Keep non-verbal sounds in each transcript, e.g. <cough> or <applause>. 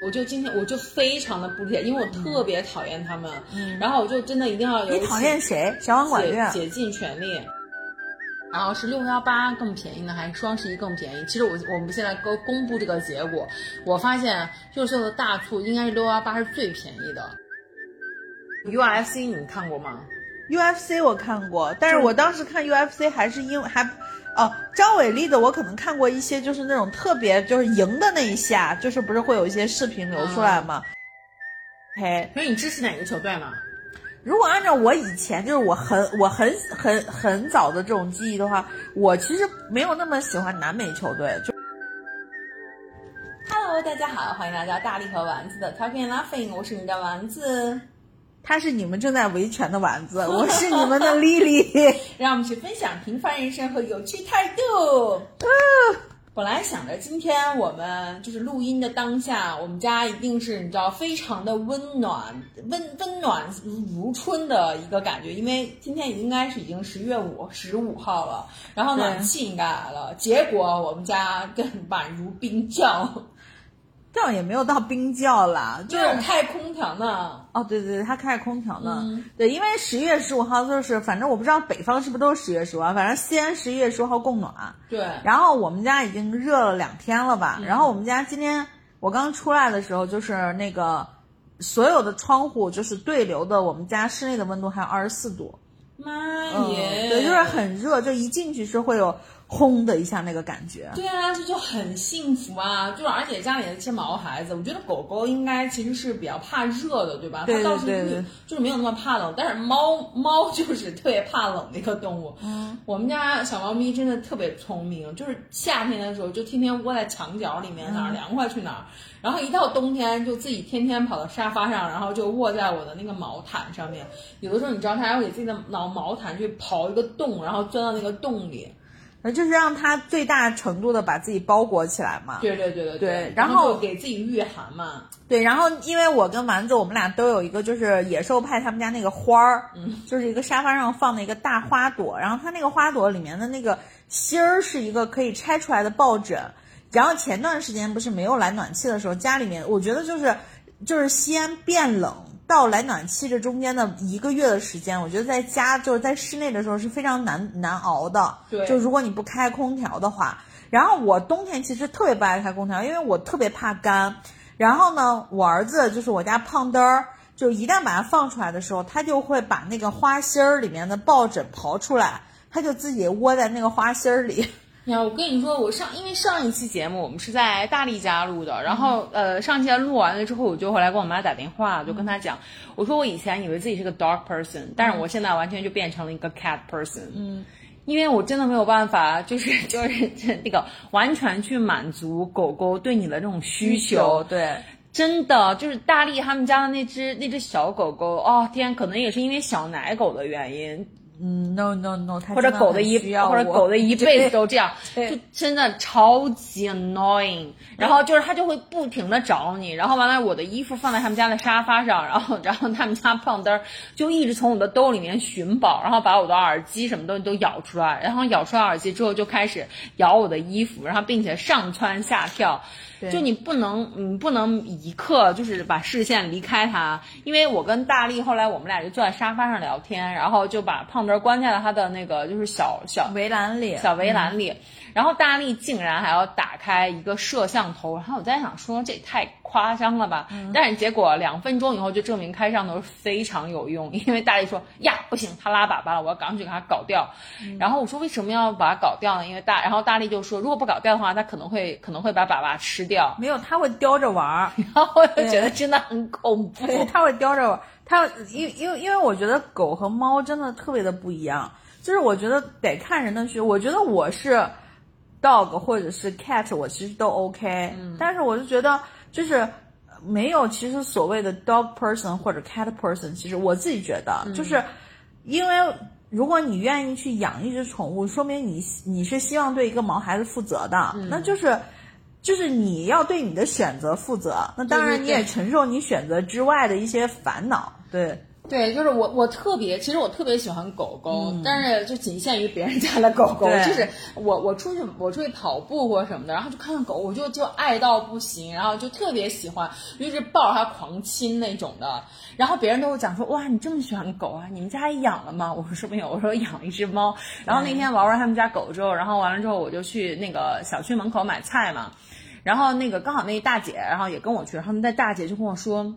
我就今天我就非常的不理解，因为我特别讨厌他们，然后我就真的一定要有你讨厌谁？小王管乐竭尽全力。然后是六幺八更便宜呢，还是双十一更便宜？其实我我们现在公公布这个结果，我发现优秀的大促应该是六幺八是最便宜的。UFC 你看过吗？UFC 我看过，但是我当时看 UFC 还是因为还。哦，张伟丽的我可能看过一些，就是那种特别就是赢的那一下，就是不是会有一些视频流出来吗所以你支持哪个球队呢？如果按照我以前就是我很我很很很早的这种记忆的话，我其实没有那么喜欢南美球队。就 Hello，大家好，欢迎来到大力和丸子的 Talking Laughing，我是你的丸子。他是你们正在维权的丸子，<laughs> 我是你们的丽丽。<laughs> 让我们去分享平凡人生和有趣态度。<laughs> 本来想着今天我们就是录音的当下，我们家一定是你知道非常的温暖、温温暖如春的一个感觉，因为今天应该是已经十月五十五号了，然后暖气应该来了。结果我们家更宛如冰窖。也没有到冰窖啦，就是开空调呢。哦，对对对，他开空调呢。对，因为十一月十五号就是，反正我不知道北方是不是都是十月十五号，反正西安十一月十五号供暖。对。然后我们家已经热了两天了吧？然后我们家今天我刚出来的时候，就是那个所有的窗户就是对流的，我们家室内的温度还有二十四度。妈耶！对，就是很热，就一进去是会有。轰的一下那个感觉，对啊，这就很幸福啊！就是而且家里的这些毛孩子，我觉得狗狗应该其实是比较怕热的，对吧？它倒是，就是没有那么怕冷。但是猫猫就是特别怕冷的一个动物。嗯，我们家小猫咪真的特别聪明，就是夏天的时候就天天窝在墙角里面，哪儿凉快去哪儿。然后一到冬天就自己天天跑到沙发上，然后就卧在我的那个毛毯上面。有的时候你知道它要给自己的毛毛毯去刨一个洞，然后钻到那个洞里。那就是让它最大程度的把自己包裹起来嘛。对对对对对。然后给自己御寒嘛。对，然后因为我跟丸子，我们俩都有一个就是野兽派他们家那个花儿，嗯，<laughs> 就是一个沙发上放的一个大花朵，然后它那个花朵里面的那个芯儿是一个可以拆出来的抱枕。然后前段时间不是没有来暖气的时候，家里面我觉得就是就是西安变冷。到来暖气这中间的一个月的时间，我觉得在家就是在室内的时候是非常难难熬的。对，就如果你不开空调的话，然后我冬天其实特别不爱开空调，因为我特别怕干。然后呢，我儿子就是我家胖墩儿，就一旦把它放出来的时候，他就会把那个花芯儿里面的抱枕刨出来，他就自己窝在那个花芯儿里。我跟你说，我上因为上一期节目我们是在大力家录的，然后呃上期录完了之后，我就回来跟我妈打电话，就跟她讲，我说我以前以为自己是个 dog person，但是我现在完全就变成了一个 cat person，嗯，因为我真的没有办法，就是 <laughs> 就是那个完全去满足狗狗对你的这种需求，对，真的就是大力他们家的那只那只小狗狗，哦天，可能也是因为小奶狗的原因。嗯，no no no，或者狗的一或者狗的一辈子都这样，<laughs> 就真的超级 annoying。然后就是它就会不停的找你，然后完了我的衣服放在他们家的沙发上，然后然后他们家胖墩儿就一直从我的兜里面寻宝，然后把我的耳机什么东西都咬出来，然后咬出来耳机之后就开始咬我的衣服，然后并且上蹿下跳。就你不能，你不能一刻就是把视线离开他，因为我跟大力后来我们俩就坐在沙发上聊天，然后就把胖墩关在了他的那个就是小小围栏里，小围栏里。然后大力竟然还要打开一个摄像头，然后我在想说这也太夸张了吧？但是结果两分钟以后就证明开摄像头非常有用，<laughs> 因为大力说呀不行，他拉粑粑了，我要赶紧给他搞掉。然后我说为什么要把它搞掉呢？因为大，然后大力就说如果不搞掉的话，他可能会可能会把粑粑吃掉。没有，他会叼着玩儿。<laughs> 然后我就觉得真的很恐怖。他会叼着玩，他因因为因为我觉得狗和猫真的特别的不一样，就是我觉得得看人的需求。我觉得我是。Dog 或者是 cat，我其实都 OK，但是我就觉得就是没有其实所谓的 dog person 或者 cat person，其实我自己觉得就是，因为如果你愿意去养一只宠物，说明你你是希望对一个毛孩子负责的，那就是就是你要对你的选择负责，那当然你也承受你选择之外的一些烦恼，对。对，就是我，我特别，其实我特别喜欢狗狗，但是就仅限于别人家的狗狗。就是我，我出去，我出去跑步或什么的，然后就看到狗，我就就爱到不行，然后就特别喜欢，一直抱着它狂亲那种的。然后别人都会讲说，哇，你这么喜欢狗啊？你们家也养了吗？<laughs> 我说是没有，我说养了一只猫。然后那天玩完他们家狗之后，然后完了之后我就去那个小区门口买菜嘛，然后那个刚好那大姐，然后也跟我去，然后那大姐就跟我说。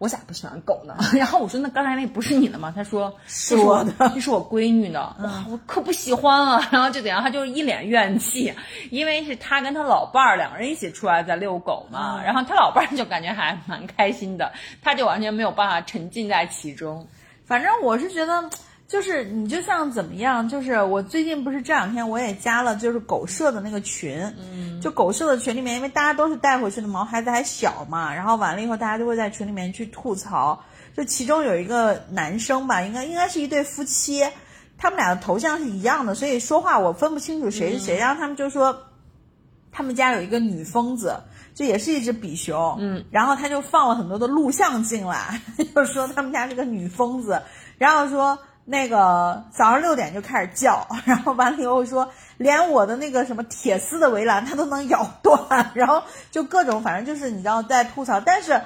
我咋不喜欢狗呢？<laughs> 然后我说那刚才那不是你的吗？他说是我的，这是我闺女的。哇，我可不喜欢啊！<laughs> 然后就怎样，他就一脸怨气，因为是他跟他老伴儿两个人一起出来在遛狗嘛。然后他老伴儿就感觉还蛮开心的，他就完全没有办法沉浸在其中。反正我是觉得。就是你就像怎么样？就是我最近不是这两天我也加了，就是狗舍的那个群，嗯，就狗舍的群里面，因为大家都是带回去的毛孩子还小嘛，然后完了以后大家就会在群里面去吐槽。就其中有一个男生吧，应该应该是一对夫妻，他们俩的头像是一样的，所以说话我分不清楚谁是谁。然后他们就说，他们家有一个女疯子，就也是一只比熊，嗯，然后他就放了很多的录像进来，<laughs> 就说他们家是个女疯子，然后说。那个早上六点就开始叫，<laughs> 然后完了以后说，连我的那个什么铁丝的围栏它都能咬断，然后就各种反正就是你知道在吐槽，但是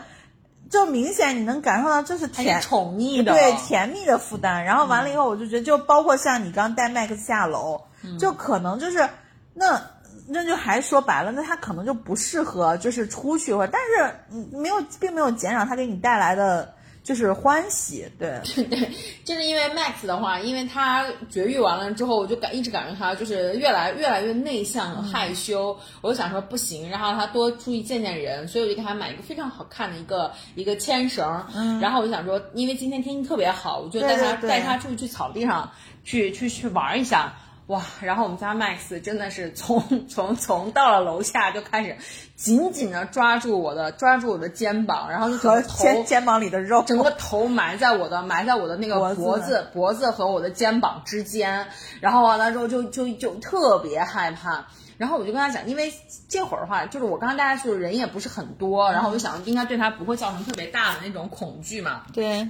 就明显你能感受到这是甜宠溺的对甜蜜的负担。然后完了以后我就觉得，就包括像你刚带 Max 下楼，就可能就是那那就还说白了，那他可能就不适合就是出去或，但是没有并没有减少他给你带来的。就是欢喜，对 <laughs> 对，就是因为 Max 的话，因为他绝育完了之后，我就感一直感觉他就是越来越来越内向害羞，我就想说不行，然后他多出去见见人，所以我就给他买一个非常好看的一个一个牵绳，嗯，然后我就想说，因为今天天气特别好，我就带他带他出去去草地上去去去玩一下。哇，然后我们家 Max 真的是从 <laughs> 从从到了楼下就开始紧紧的抓住我的抓住我的肩膀，然后就和肩肩膀里的肉，整个头埋在我的埋在我的那个脖子脖子和我的肩膀之间，然后完了之后就就就特别害怕，然后我就跟他讲，因为这会儿的话，就是我刚刚大家就是人也不是很多，然后我就想应该对他不会造成特别大的那种恐惧嘛，对。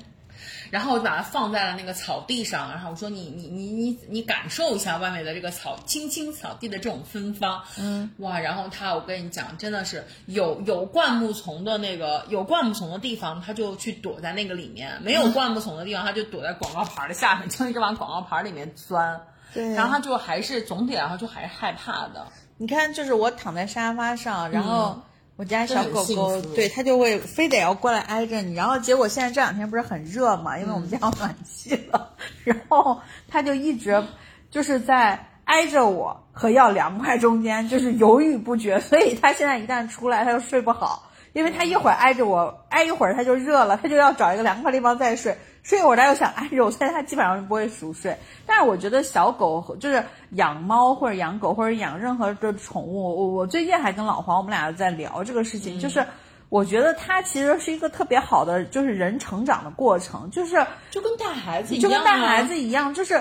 然后我就把它放在了那个草地上，然后我说你你你你你感受一下外面的这个草青青草地的这种芬芳，嗯，哇，然后他我跟你讲，真的是有有灌木丛的那个有灌木丛的地方，他就去躲在那个里面；没有灌木丛的地方，他就躲在广告牌的下面，就一直往广告牌里面钻。对，然后他就还是总体来说就还是害怕的。你看，就是我躺在沙发上，然后。我家小狗狗，对它就会非得要过来挨着你，然后结果现在这两天不是很热嘛，因为我们家有暖气了，<laughs> 然后它就一直就是在挨着我和要凉快中间就是犹豫不决，所以它现在一旦出来，它就睡不好。因为它一会儿挨着我，挨一会儿它就热了，它就要找一个凉快地方再睡，睡一会儿它又想挨着我，所以它基本上就不会熟睡。但是我觉得小狗就是养猫或者养狗或者养任何的宠物，我我最近还跟老黄我们俩在聊这个事情，就是我觉得它其实是一个特别好的，就是人成长的过程，就是就跟带孩子一样，就跟带孩子一样，就是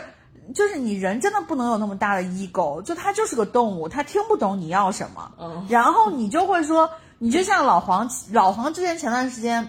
就是你人真的不能有那么大的 ego，就它就是个动物，它听不懂你要什么，嗯，然后你就会说。你就像老黄，老黄之前前段时间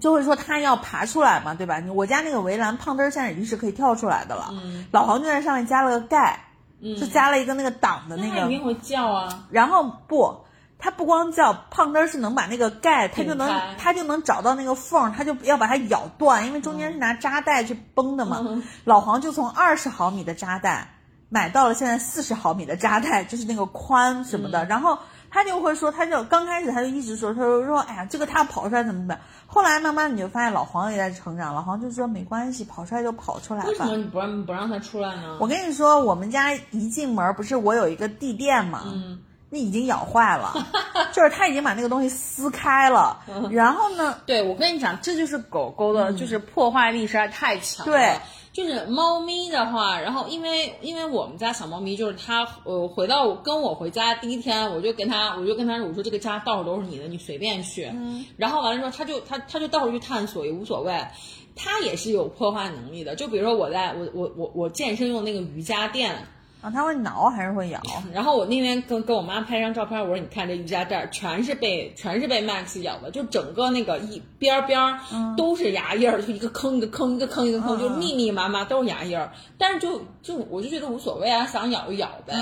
就会说他要爬出来嘛，对吧？我家那个围栏胖墩儿现在已经是可以跳出来的了。嗯。老黄就在上面加了个盖，就加了一个那个挡的那个。肯定会叫啊。然后不，他不光叫，胖墩儿是能把那个盖，他就能他就能找到那个缝，他就要把它咬断，因为中间是拿扎带去绷的嘛。老黄就从二十毫米的扎带买到了现在四十毫米的扎带，就是那个宽什么的，然后。他就会说，他就刚开始他就一直说，他说说，哎呀，这个他跑出来怎么办？后来慢慢你就发现老黄也在成长，老黄就说没关系，跑出来就跑出来吧。为什么你不让不让他出来呢？我跟你说，我们家一进门不是我有一个地垫嘛，嗯，那已经咬坏了，<laughs> 就是他已经把那个东西撕开了。然后呢？对，我跟你讲，这就是狗狗的，就是破坏力实在太强了。对。就是猫咪的话，然后因为因为我们家小猫咪就是它，呃，回到跟我回家第一天，我就跟它，我就跟它我说这个家到处都是你的，你随便去。嗯。然后完了之后，它就它它就到处去探索也无所谓，它也是有破坏能力的。就比如说我在我我我我健身用那个瑜伽垫，啊，它会挠还是会咬？<laughs> 然后我那天跟跟我妈拍张照片，我说你看这瑜伽垫儿全是被全是被 Max 咬的，就整个那个一边儿边儿都是牙印儿，就一个坑一个坑一个坑一个坑，就密密麻麻都是牙印儿。但是就就我就觉得无所谓啊，想咬就咬呗，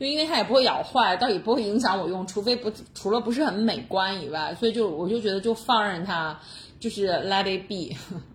就因为它也不会咬坏，倒也不会影响我用，除非不除了不是很美观以外，所以就我就觉得就放任它，就是 let it be。<laughs>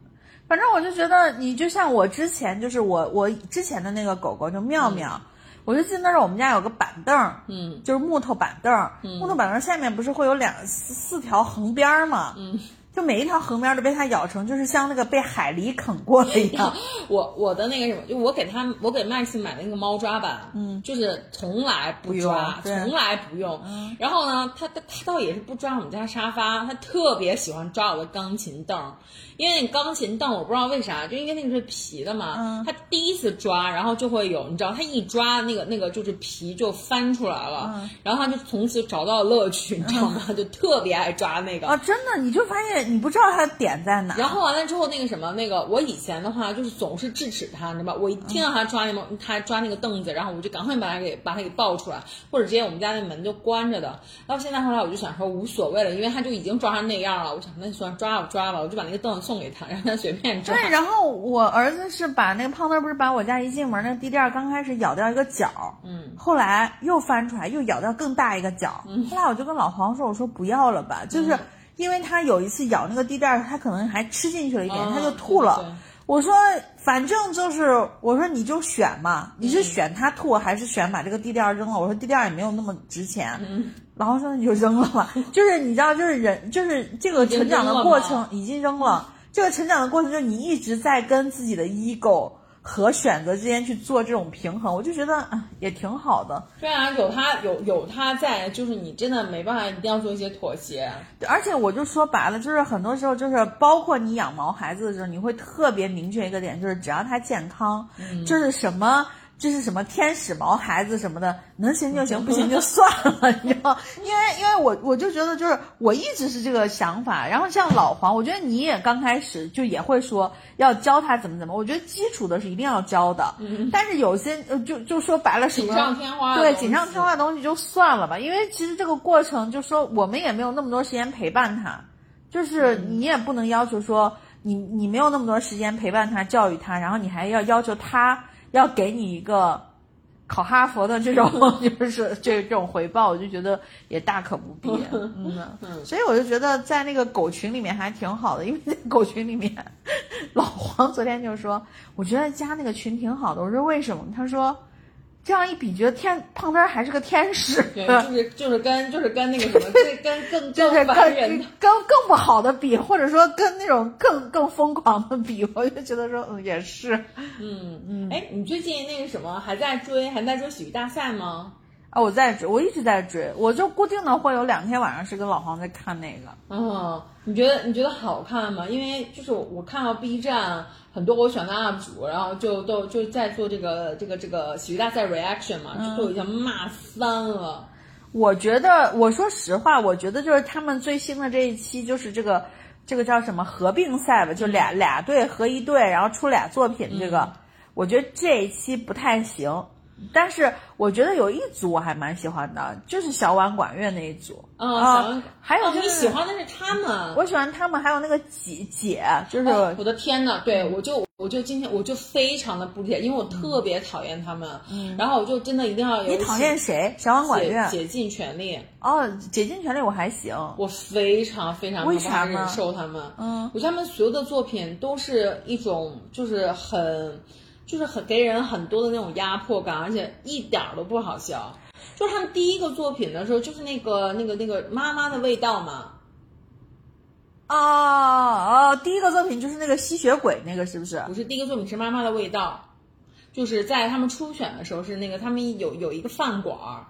反正我就觉得你就像我之前就是我我之前的那个狗狗就妙妙，我就记得那时候我们家有个板凳，嗯，就是木头板凳，木头板凳下面不是会有两四四条横边儿嘛，嗯。<laughs> 就每一条横边都被它咬成，就是像那个被海狸啃过了一样。<laughs> 我我的那个什么，就我给他，我给 Max 买的那个猫抓板，嗯，就是从来不抓，从来不用。然后呢，他他他倒也是不抓我们家沙发，他特别喜欢抓我的钢琴凳。因为那钢琴凳，我不知道为啥，就因为那个是皮的嘛，他第一次抓，然后就会有，你知道，他一抓那个那个就是皮就翻出来了，然后他就从此找到了乐趣，你知道吗？就特别爱抓那个啊，真的，你就发现你不知道他的点在哪。然后完了之后，那个什么，那个我以前的话就是总是制止他，你知道吧？我一听到他抓那么他抓那个凳子，然后我就赶快把他给把他给抱出来，或者直接我们家那门就关着的。到现在后来我就想说无所谓了，因为他就已经抓成那样了，我想那算抓吧抓吧，我就把那个凳子。送给他，让他随便抓。对，然后我儿子是把那个胖墩儿，不是把我家一进门那个地垫刚开始咬掉一个角，嗯，后来又翻出来，又咬掉更大一个角。后来我就跟老黄说：“我说不要了吧，就是因为他有一次咬那个地垫，他可能还吃进去了一点，他就吐了。我说反正就是我说你就选嘛，你是选他吐还是选把这个地垫扔了？我说地垫也没有那么值钱。”然后说你就扔了吧，<laughs> 就是你知道，就是人，就是这个成长的过程已经扔了。这个成长的过程，就是你一直在跟自己的 ego 和选择之间去做这种平衡。我就觉得啊，也挺好的。虽然有他有有他在，就是你真的没办法，一定要做一些妥协。而且我就说白了，就是很多时候，就是包括你养毛孩子的时候，你会特别明确一个点，就是只要他健康，就是什么。这是什么天使毛孩子什么的，能行就行，不行就算了，<laughs> 你知道？因为因为我我就觉得就是我一直是这个想法。然后像老黄，我觉得你也刚开始就也会说要教他怎么怎么。我觉得基础的是一定要教的，但是有些就就说白了什么锦上添花对锦上添花的东西就算了吧。因为其实这个过程就说我们也没有那么多时间陪伴他，就是你也不能要求说你你没有那么多时间陪伴他教育他，然后你还要要求他。要给你一个考哈佛的这种，<laughs> 就是这这种回报，我就觉得也大可不必。<laughs> 嗯，所以我就觉得在那个狗群里面还挺好的，因为在狗群里面，老黄昨天就说，我觉得加那个群挺好的。我说为什么？他说。这样一比，觉得天胖墩还是个天使，<laughs> 对，就是就是跟就是跟那个什么，跟更更烦人、跟更不好的比，或者说跟那种更更疯狂的比，我就觉得说，嗯，也是，嗯嗯。哎，你最近那个什么还在追还在追喜剧大赛吗？啊，我在追，我一直在追，我就固定的会有两天晚上是跟老黄在看那个。嗯，你觉得你觉得好看吗？因为就是我看到 B 站很多我选的 UP 主，然后就都就在做这个这个这个喜剧大赛 reaction 嘛，就都已经骂翻了。我觉得，我说实话，我觉得就是他们最新的这一期就是这个这个叫什么合并赛吧，就俩俩队合一队，然后出俩作品，这个我觉得这一期不太行。但是我觉得有一组我还蛮喜欢的，就是小婉管乐那一组。嗯，还有你喜欢的是他们，我喜欢他们，还有那个姐姐，就是我的天呐，对我就我就今天我就非常的不理解，因为我特别讨厌他们。嗯，然后我就真的一定要有。你讨厌谁？小婉管乐。竭尽全力。哦，竭尽全力我还行。我非常非常为啥忍受他们。嗯，我觉得他们所有的作品都是一种就是很。就是很给人很多的那种压迫感，而且一点都不好笑。就是他们第一个作品的时候，就是那个那个那个妈妈的味道嘛。哦哦，第一个作品就是那个吸血鬼那个是不是？不是，第一个作品是妈妈的味道，就是在他们初选的时候是那个他们有有一个饭馆儿。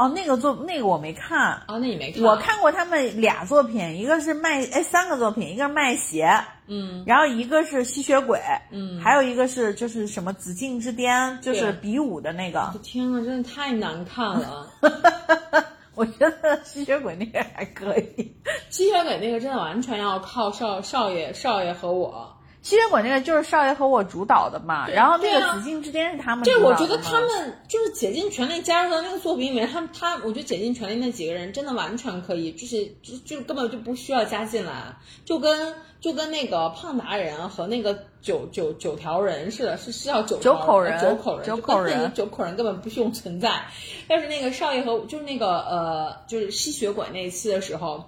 哦，那个作那个我没看哦，那你没看？我看过他们俩作品，一个是卖哎三个作品，一个是卖鞋，嗯，然后一个是吸血鬼，嗯，还有一个是就是什么紫禁之巅，就是比武的那个。天呐，真的太难看了！<laughs> 我觉得吸血鬼那个还可以，吸血鬼那个真的完全要靠少少爷少爷和我。吸血鬼那个就是少爷和我主导的嘛，然后那个紫禁之巅是他们。对，我觉得他们就是竭尽全力加入到那个作品里面，他们他，我觉得竭尽全力那几个人真的完全可以，就是就就根本就不需要加进来，就跟就跟那个胖达人和那个九九九条人似的，是是要九九口人九口人九口人九口人根本不用存在。但是那个少爷和就是那个呃就是吸血鬼那一期的时候，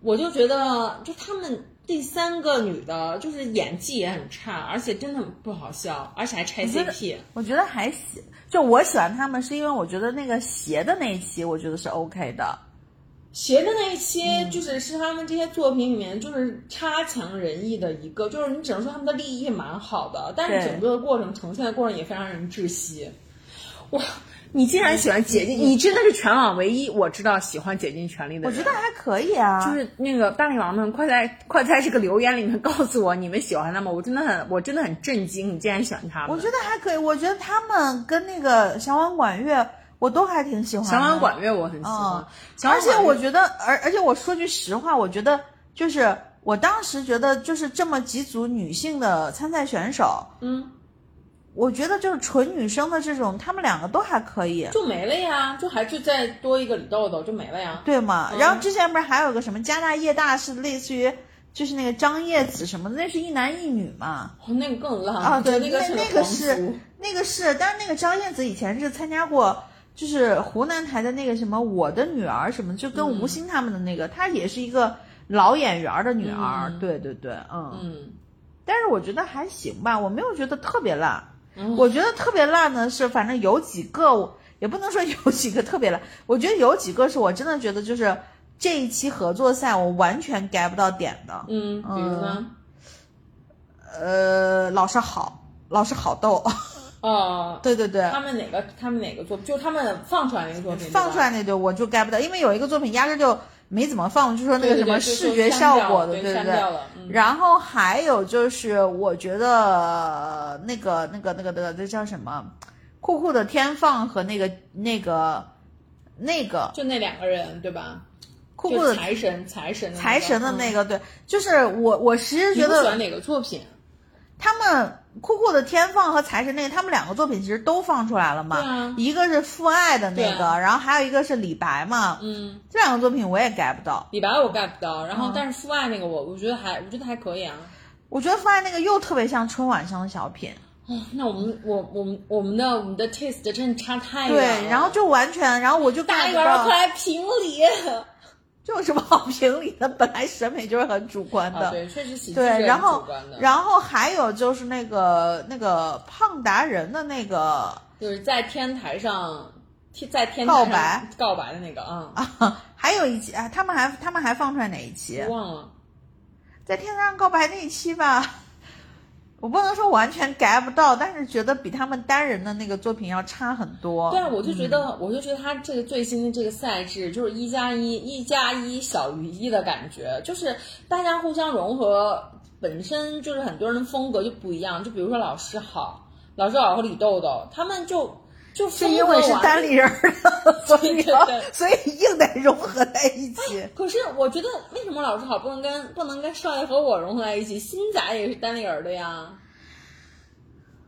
我就觉得就他们。第三个女的，就是演技也很差，而且真的不好笑，而且还拆 CP。我觉得还行，就我喜欢他们，是因为我觉得那个邪的那一期，我觉得是 OK 的。邪的那一期，就是是他们这些作品里面就是差强人意的一个，就是你只能说他们的立意蛮好的，但是整个过程呈现的过程也非常让人窒息。哇！你竟然喜欢解禁？你真的是全网唯一我知道喜欢解禁权利的人。我觉得还可以啊。就是那个大力王们，快在快在这个留言里面告诉我你们喜欢他们。我真的很我真的很震惊，你竟然喜欢他们。我觉得还可以。我觉得他们跟那个小婉管乐，我都还挺喜欢。小婉管乐我很喜欢。而且我觉得，而而且我说句实话，我觉得就是我当时觉得就是这么几组女性的参赛选手，嗯。我觉得就是纯女生的这种，他们两个都还可以，就没了呀，就还就再多一个李豆豆就没了呀，对吗？然后之前不是还有个什么加大业大，是类似于就是那个张叶子什么的，那是一男一女嘛？哦，那个更烂啊！对，那个那个是那个是，但是那个张叶子以前是参加过，就是湖南台的那个什么我的女儿什么，就跟吴昕他们的那个，她也是一个老演员的女儿，对对对，嗯嗯，但是我觉得还行吧，我没有觉得特别烂。我觉得特别烂的是，反正有几个，也不能说有几个特别烂。我觉得有几个是我真的觉得就是这一期合作赛我完全 get 不到点的。嗯，比如呢？呃，老师好，老师好逗。哦，<laughs> 对对对。他们哪个？他们哪个作品？就他们放出来那个作品。放出来那对我就 get 不到，因为有一个作品压根就。没怎么放，就说那个什么视觉效果的，对不对？然后还有就是，我觉得那个那个那个那个那叫什么，酷酷的天放和那个那个那个，就那两个人对吧？酷酷的财神财神财神的那个，对，就是我我其实觉得喜欢哪个作品？他们酷酷的天放和财神那个，他们两个作品其实都放出来了嘛。一个是父爱的那个，然后还有一个是李白嘛。嗯，这两个作品我也 get 不到。李白我 get 不到，然后但是父爱那个我我觉得还我觉得还可以啊。我觉得父爱那个又特别像春晚上的小品。哦，那我们我我们我们的我们的 taste 真的差太远了。对，然后就完全，然后我就大圆快来评理。这有什么好评理的？本来审美就是很主观的，对，确实喜剧对，然后然后还有就是那个那个胖达人的那个，就是在天台上，在天告白告白的那个啊啊，还有一期啊，他们还他们还放出来哪一期？忘了，在天台上告白那一期吧。我不能说完全 get 不到，但是觉得比他们单人的那个作品要差很多。对啊，我就觉得，我就觉得他这个最新的这个赛制就是一加一，一加一小于一的感觉，就是大家互相融合，本身就是很多人的风格就不一样。就比如说老师好，老师好和李豆豆，他们就就是因为是单立人的，所以所以硬得融合在一起。<laughs> 可是我觉得，为什么老师好不能跟不能跟少爷和我融合在一起？新仔也是单立人的呀。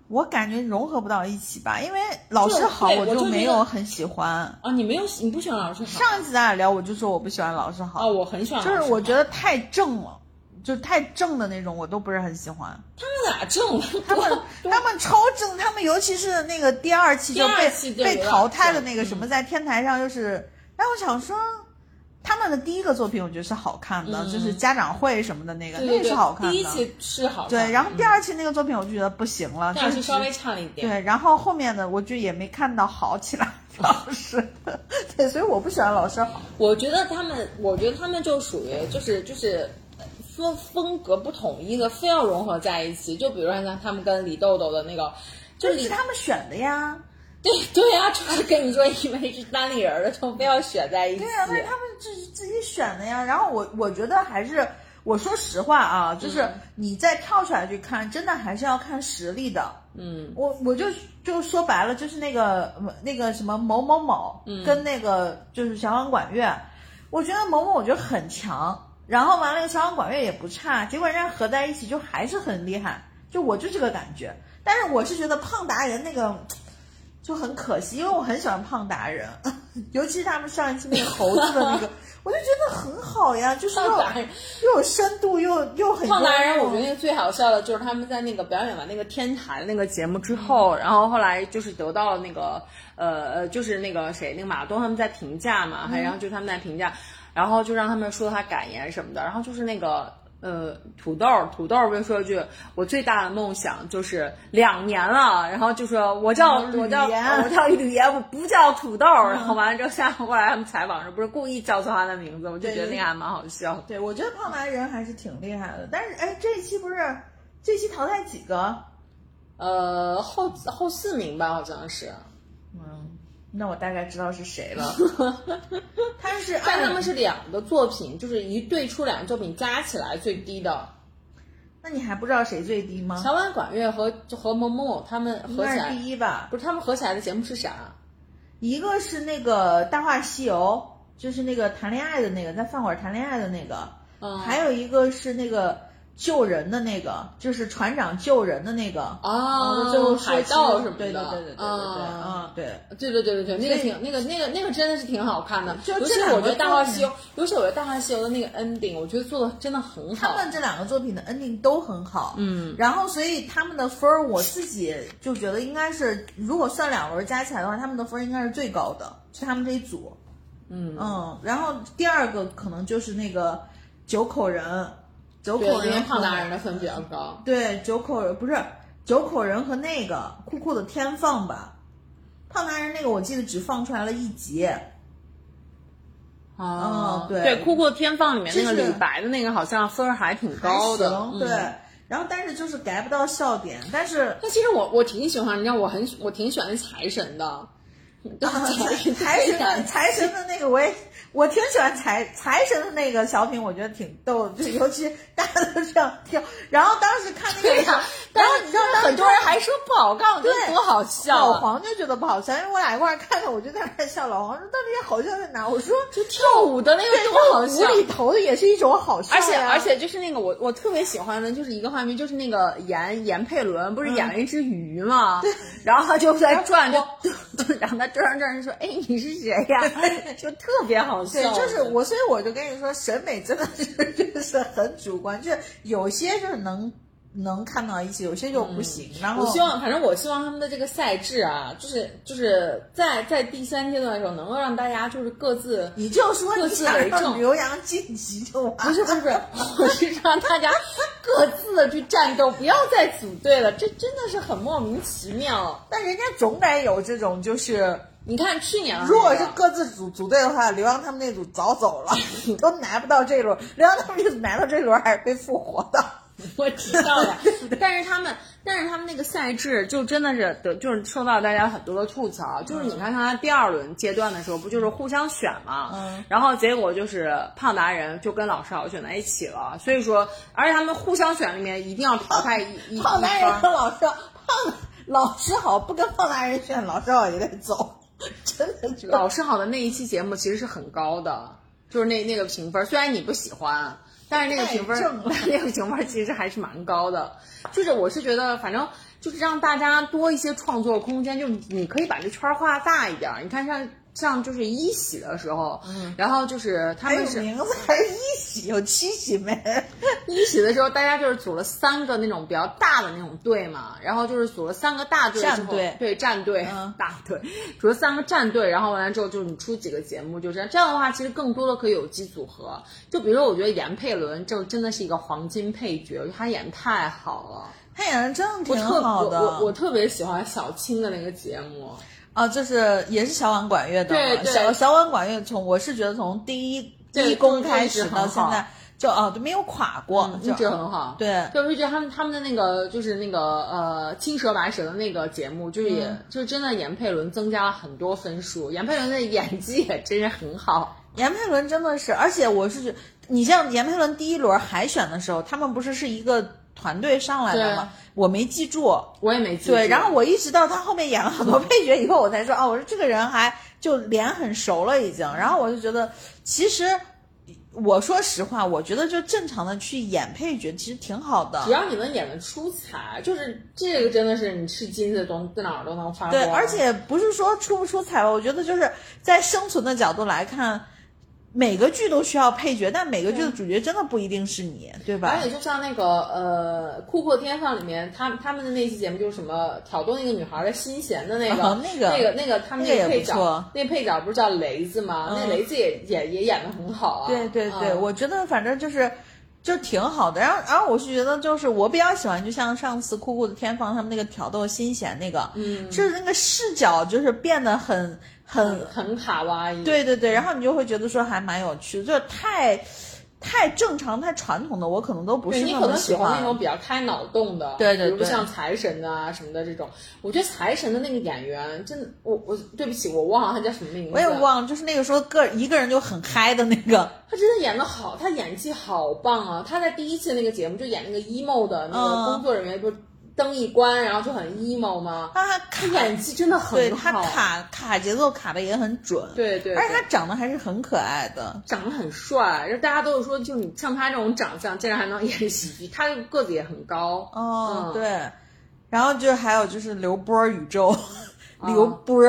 我感觉融合不到一起吧，因为老师好，我就没有很喜欢啊。你没有，你不喜欢老师好。上一次咱俩聊，我就说我不喜欢老师好。啊，我很喜欢。就是我觉得太正了，就太正的那种，我都不是很喜欢。他们俩正？他们他们超正，他们尤其是那个第二期就被被淘汰的那个什么，在天台上又是，哎，我想说。他们的第一个作品我觉得是好看的，就是家长会什么的那个，那个是好看的。第一期是好。对，然后第二期那个作品我就觉得不行了，第二期稍微差了一点。对，然后后面的我就也没看到好起来。老师，<laughs> 对，所以我不喜欢老师好。我觉得他们，我觉得他们就属于就是就是风风格不统一的，非要融合在一起。就比如说像他们跟李豆豆的那个，就是他们选的呀。对对呀，就是跟你说，因为是单立人的，就非要选在一起。对呀，那是他们自己自己选的呀。然后我我觉得还是，我说实话啊，就是你再跳出来去看，真的还是要看实力的。嗯，我我就就说白了，就是那个那个什么某某某，跟那个就是小管管乐，我觉得某某我觉得很强。然后完了，小王管乐也不差，结果人家合在一起就还是很厉害，就我就这个感觉。但是我是觉得胖达人那个就很可惜，因为我很喜欢胖达人，<laughs> 尤其是他们上一期那个猴子的那个，<laughs> 我就觉得很好呀，就是又又有深度又又很。胖达人，我觉得最好笑的就是他们在那个表演完那个天台那个节目之后，然后后来就是得到了那个呃呃，就是那个谁，那个马东他们在评价嘛，还然后就是他们在评价。然后就让他们说他感言什么的，然后就是那个呃土豆土豆不就说了句我最大的梦想就是两年了，然后就说我叫我叫我叫吕岩，我不叫土豆，<laughs> 然后完了之后下后来他们采访时不是故意叫错他的名字，我就觉得那个还蛮好笑。对，我觉得胖男人还是挺厉害的，但是哎这一期不是这期淘汰几个？呃后后四名吧好像是。那我大概知道是谁了，<laughs> 他是，但他们是两个作品，就是一对出两个作品加起来最低的。那你还不知道谁最低吗？小婉管乐和和某某他们合起来第一吧？不是，他们合起来的节目是啥？一个是那个《大话西游》，就是那个谈恋爱的那个，在饭馆谈恋爱的那个。嗯。还有一个是那个。救人的那个，就是船长救人的那个啊，就海盗什么的，对对对对对对啊，对对对对对对，那个挺那个那个那个真的是挺好看的。尤其我觉得《大话西游》，尤其我觉得《大话西游》的那个 ending，我觉得做的真的很好。他们这两个作品的 ending 都很好，嗯，然后所以他们的分儿，我自己就觉得应该是，如果算两轮加起来的话，他们的分儿应该是最高的，是他们这一组，嗯嗯，然后第二个可能就是那个九口人。九口人胖达人的分比较高，对，九口人不是九口人和那个酷酷的天放吧，胖达人那个我记得只放出来了一集，哦，对对，酷酷的天放里面那个李白的那个好像分还挺高的，对，然后但是就是 get 不到笑点，但是那其实我我挺喜欢，你知道我很我挺喜欢财神的，<laughs> 财神的财神的那个我也。我挺喜欢财财神的那个小品，我觉得挺逗，就尤其大家都这样跳。然后当时看那个，然后你知道很多人还说不好看，我觉得，多好笑。老黄就觉得不好笑，因为我俩一块看的，我就在那笑。老黄说到底好笑在哪？我说就跳舞的那个多好笑，无厘头的也是一种好笑。而且而且就是那个我我特别喜欢的就是一个画面，就是那个严严佩伦不是演了一只鱼嘛，然后他就在转，就就让他转转，说哎你是谁呀？<laughs> 就特别好。对，就是我，所以我就跟你说，审美真的是 <laughs> 就是很主观，就是有些就是能能看到一起，有些就不行。然后我希望，反正我希望他们的这个赛制啊，就是就是在在第三阶段的时候，能够让大家就是各自，你就说各自为政，刘洋晋级就完。不是不是，<laughs> 我是让大家各自的去战斗，不要再组队了，这真的是很莫名其妙。但人家总得有这种就是。你看去年，如果是各自组组队的话，刘洋他们那组早走了，<laughs> 都拿不到这一轮。刘洋他们这组拿到这一轮还是被复活的。<laughs> 我知道了，但是他们，但是他们那个赛制就真的是得，就是受到大家很多的吐槽。就是你看他第二轮阶段的时候，不就是互相选嘛？嗯。然后结果就是胖达人就跟老师好选在一起了，所以说，而且他们互相选里面一定要淘汰一一胖达人和老师胖老师好不跟胖达人选，老师好也得走。真的，老师好的那一期节目其实是很高的，就是那那个评分，虽然你不喜欢，但是那个评分，<laughs> 那个评分其实还是蛮高的。就是我是觉得，反正就是让大家多一些创作空间，就你可以把这圈画大一点。你看像。像就是一喜的时候，嗯，然后就是他们是名字还是一喜有七喜没？<laughs> 一喜的时候，大家就是组了三个那种比较大的那种队嘛，然后就是组了三个大队战队，对战队 <laughs> 大队，组了三个战队，然后完了之后就是你出几个节目，就这样这样的话，其实更多的可以有机组合。就比如说，我觉得严佩伦就真的是一个黄金配角，我觉得他演的太好了，他演的真的挺好的。我我我特别喜欢小青的那个节目。啊，就是也是小婉管乐的，对小小婉管乐从我是觉得从第一第一公开始到现在就啊就没有垮过，一直很好。对，就是觉得他们他们的那个就是那个呃青蛇白蛇的那个节目，就是也就真的严佩伦增加了很多分数，严佩伦的演技也真是很好。严佩伦真的是，而且我是觉，你像严佩伦第一轮海选的时候，他们不是是一个。团队上来了嘛，我没记住，我也没记住。对，然后我一直到他后面演了很多配角以后，我才说哦，我说这个人还就脸很熟了已经。然后我就觉得，其实我说实话，我觉得就正常的去演配角其实挺好的，只要你能演得出彩，就是这个真的是你吃金子都在哪儿都能发光。对，而且不是说出不出彩吧，我觉得就是在生存的角度来看。每个剧都需要配角，但每个剧的主角真的不一定是你，对吧？而且就像那个呃《酷酷天放》里面，他他们的那期节目就是什么挑逗那个女孩的心弦的那个那个那个那个他们那个配角，那配角不是叫雷子吗？那雷子也也也演的很好啊。对对对，我觉得反正就是就挺好的。然后然后我是觉得就是我比较喜欢，就像上次酷酷的天放他们那个挑逗心弦那个，嗯，就是那个视角就是变得很。很很卡哇伊，对对对，然后你就会觉得说还蛮有趣，就是太太正常、太传统的，我可能都不是那么喜欢。你可能喜欢那种比较开脑洞的，对对，比如像财神啊什么的这种。我觉得财神的那个演员真的，我我对不起，我忘了他叫什么名字。我也忘了，就是那个说个一个人就很嗨的那个。<laughs> 他真的演的好，他演技好棒啊！他在第一期那个节目就演那个 emo 的那个工作人员，不。灯一关，然后就很 emo 吗？他他演技真的很好，对他卡卡节奏卡的也很准，对对，而且他长得还是很可爱的，长得很帅。就大家都是说，就你像他这种长相，竟然还能演喜剧，他个子也很高。哦，对。然后就还有就是刘波宇宙，<laughs> 刘波，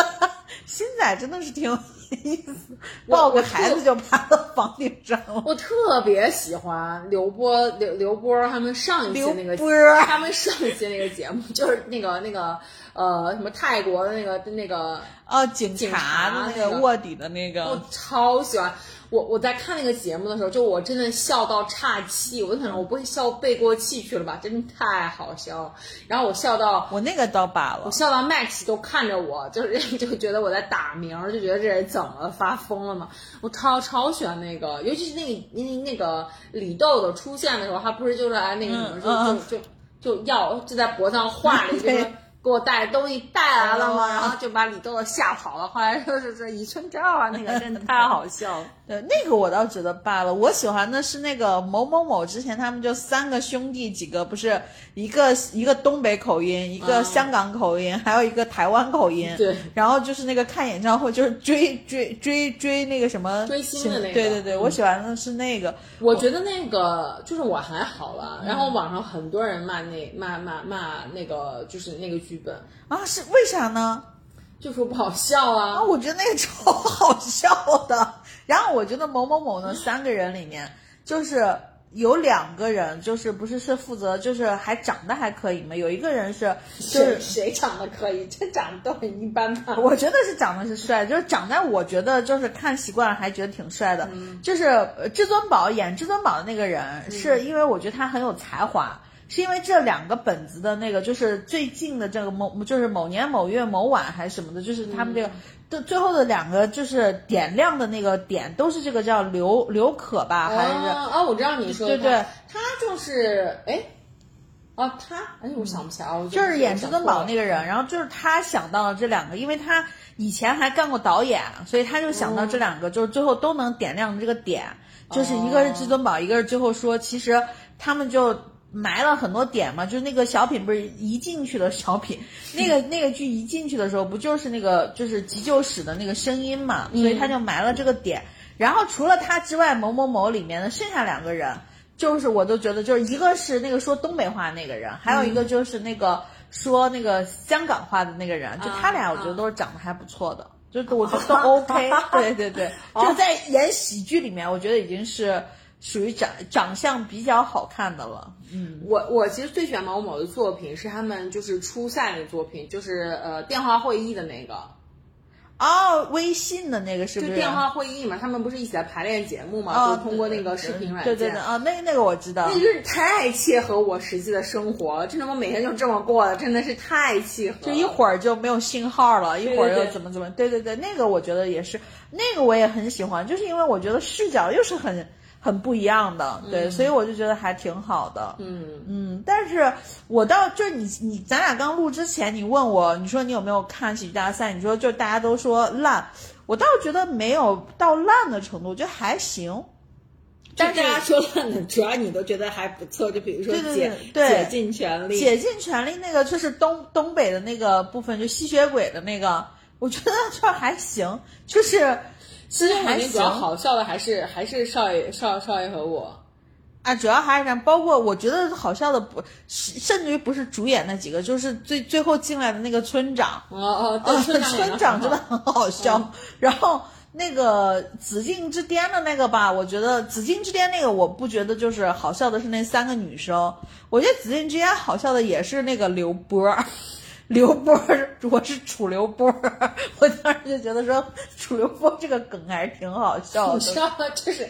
<laughs> 新仔真的是挺。意思抱个孩子就爬到房顶上了。我特别喜欢刘波刘刘波他们上一期那个他们上一期那个节目，就是那个那个呃什么泰国的那个那个哦警察的那个卧底的那个，我超喜欢。我我在看那个节目的时候，就我真的笑到岔气，我就想我不会笑背过气去了吧？真的太好笑了。然后我笑到我那个倒罢了，我笑到 Max 都看着我，就是就觉得我在打鸣，就觉得这人怎么发疯了嘛？我超超喜欢那个，尤其是那个那那个李豆豆出现的时候，他不是就是来那个什么，就就就就要就在脖子上画了一个。给我带东西带来了吗？然后就把李豆豆吓跑了。后来说是这宜春照啊，那个真的太好笑了。<laughs> 对，那个我倒觉得罢了。我喜欢的是那个某某某，之前他们就三个兄弟，几个不是一个一个东北口音，一个香港口音，还有一个台湾口音。对。然后就是那个看演唱会，就是追追追追那个什么追星的那个。对对对，我喜欢的是那个。我觉得那个就是我还好了。然后网上很多人骂那骂骂骂那个就是那个。剧本啊，是为啥呢？就说不好笑啊！啊，我觉得那个超好笑的。然后我觉得某某某呢，三个人里面就是有两个人，就是不是是负责，就是还长得还可以嘛。有一个人是，就是谁长得可以？这长得都很一般吧？我觉得是长得是帅，就是长在我觉得就是看习惯了，还觉得挺帅的。就是至尊宝演至尊宝的那个人，是因为我觉得他很有才华。是因为这两个本子的那个，就是最近的这个某，就是某年某月某晚还是什么的，就是他们这个的最后的两个就是点亮的那个点，都是这个叫刘刘可吧，还是啊？我知道你说对对，他就是哎，哦他哎，我想不起来，就是演至尊宝那个人，然后就是他想到了这两个，因为他以前还干过导演，所以他就想到这两个，就是最后都能点亮这个点，就是一个是至尊宝，一个是最后说其实他们就。埋了很多点嘛，就是那个小品不是一进去的小品，<laughs> 那个那个剧一进去的时候，不就是那个就是急救室的那个声音嘛，所以他就埋了这个点。然后除了他之外，某某某里面的剩下两个人，就是我都觉得就是一个是那个说东北话那个人，还有一个就是那个说那个香港话的那个人，就他俩我觉得都是长得还不错的，就我觉得都 <laughs> OK。对对对，就在演喜剧里面，我觉得已经是。属于长长相比较好看的了，嗯，我我其实最喜欢某某的作品是他们就是初赛的作品，就是呃电话会议的那个，哦，微信的那个是不是？电话会议嘛，他们不是一起在排练节目嘛，就通过那个视频软件，对对对，啊，那那个我知道，那就是太切合我实际的生活了，真的我每天就这么过的，真的是太契合，就一会儿就没有信号了，一会儿又怎么怎么，对对对，那个我觉得也是，那个我也很喜欢，就是因为我觉得视角又是很。很不一样的，对，所以我就觉得还挺好的，嗯嗯。但是我倒就是你你咱俩刚录之前，你问我，你说你有没有看喜剧大赛？你说就大家都说烂，我倒觉得没有到烂的程度，我觉得还行。但大家说烂的，主要你都觉得还不错，就比如说解解尽全力，解尽全力那个就是东东北的那个部分，就吸血鬼的那个，我觉得就还行，就是。其实还主要好笑的还是还是少爷少少爷和我。啊，主要还是这样，包括我觉得好笑的不，甚至于不是主演那几个，就是最最后进来的那个村长。哦哦，村长真的很好笑。然后那个紫禁之巅的那个吧，我觉得紫禁之巅那个我不觉得就是好笑的是那三个女生，我觉得紫禁之巅好笑的也是那个刘波，刘波，我是楚刘波，我当时就觉得说楚刘波这个梗还是挺好笑的，你知道吗？就是。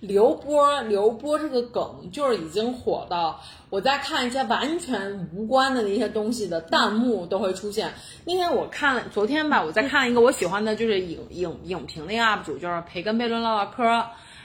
刘波，刘波这个梗就是已经火到我在看一些完全无关的那些东西的弹幕都会出现。因为我看了，昨天吧，我在看一个我喜欢的就是影影影评的一个 UP 主，就是培根悖论唠唠嗑，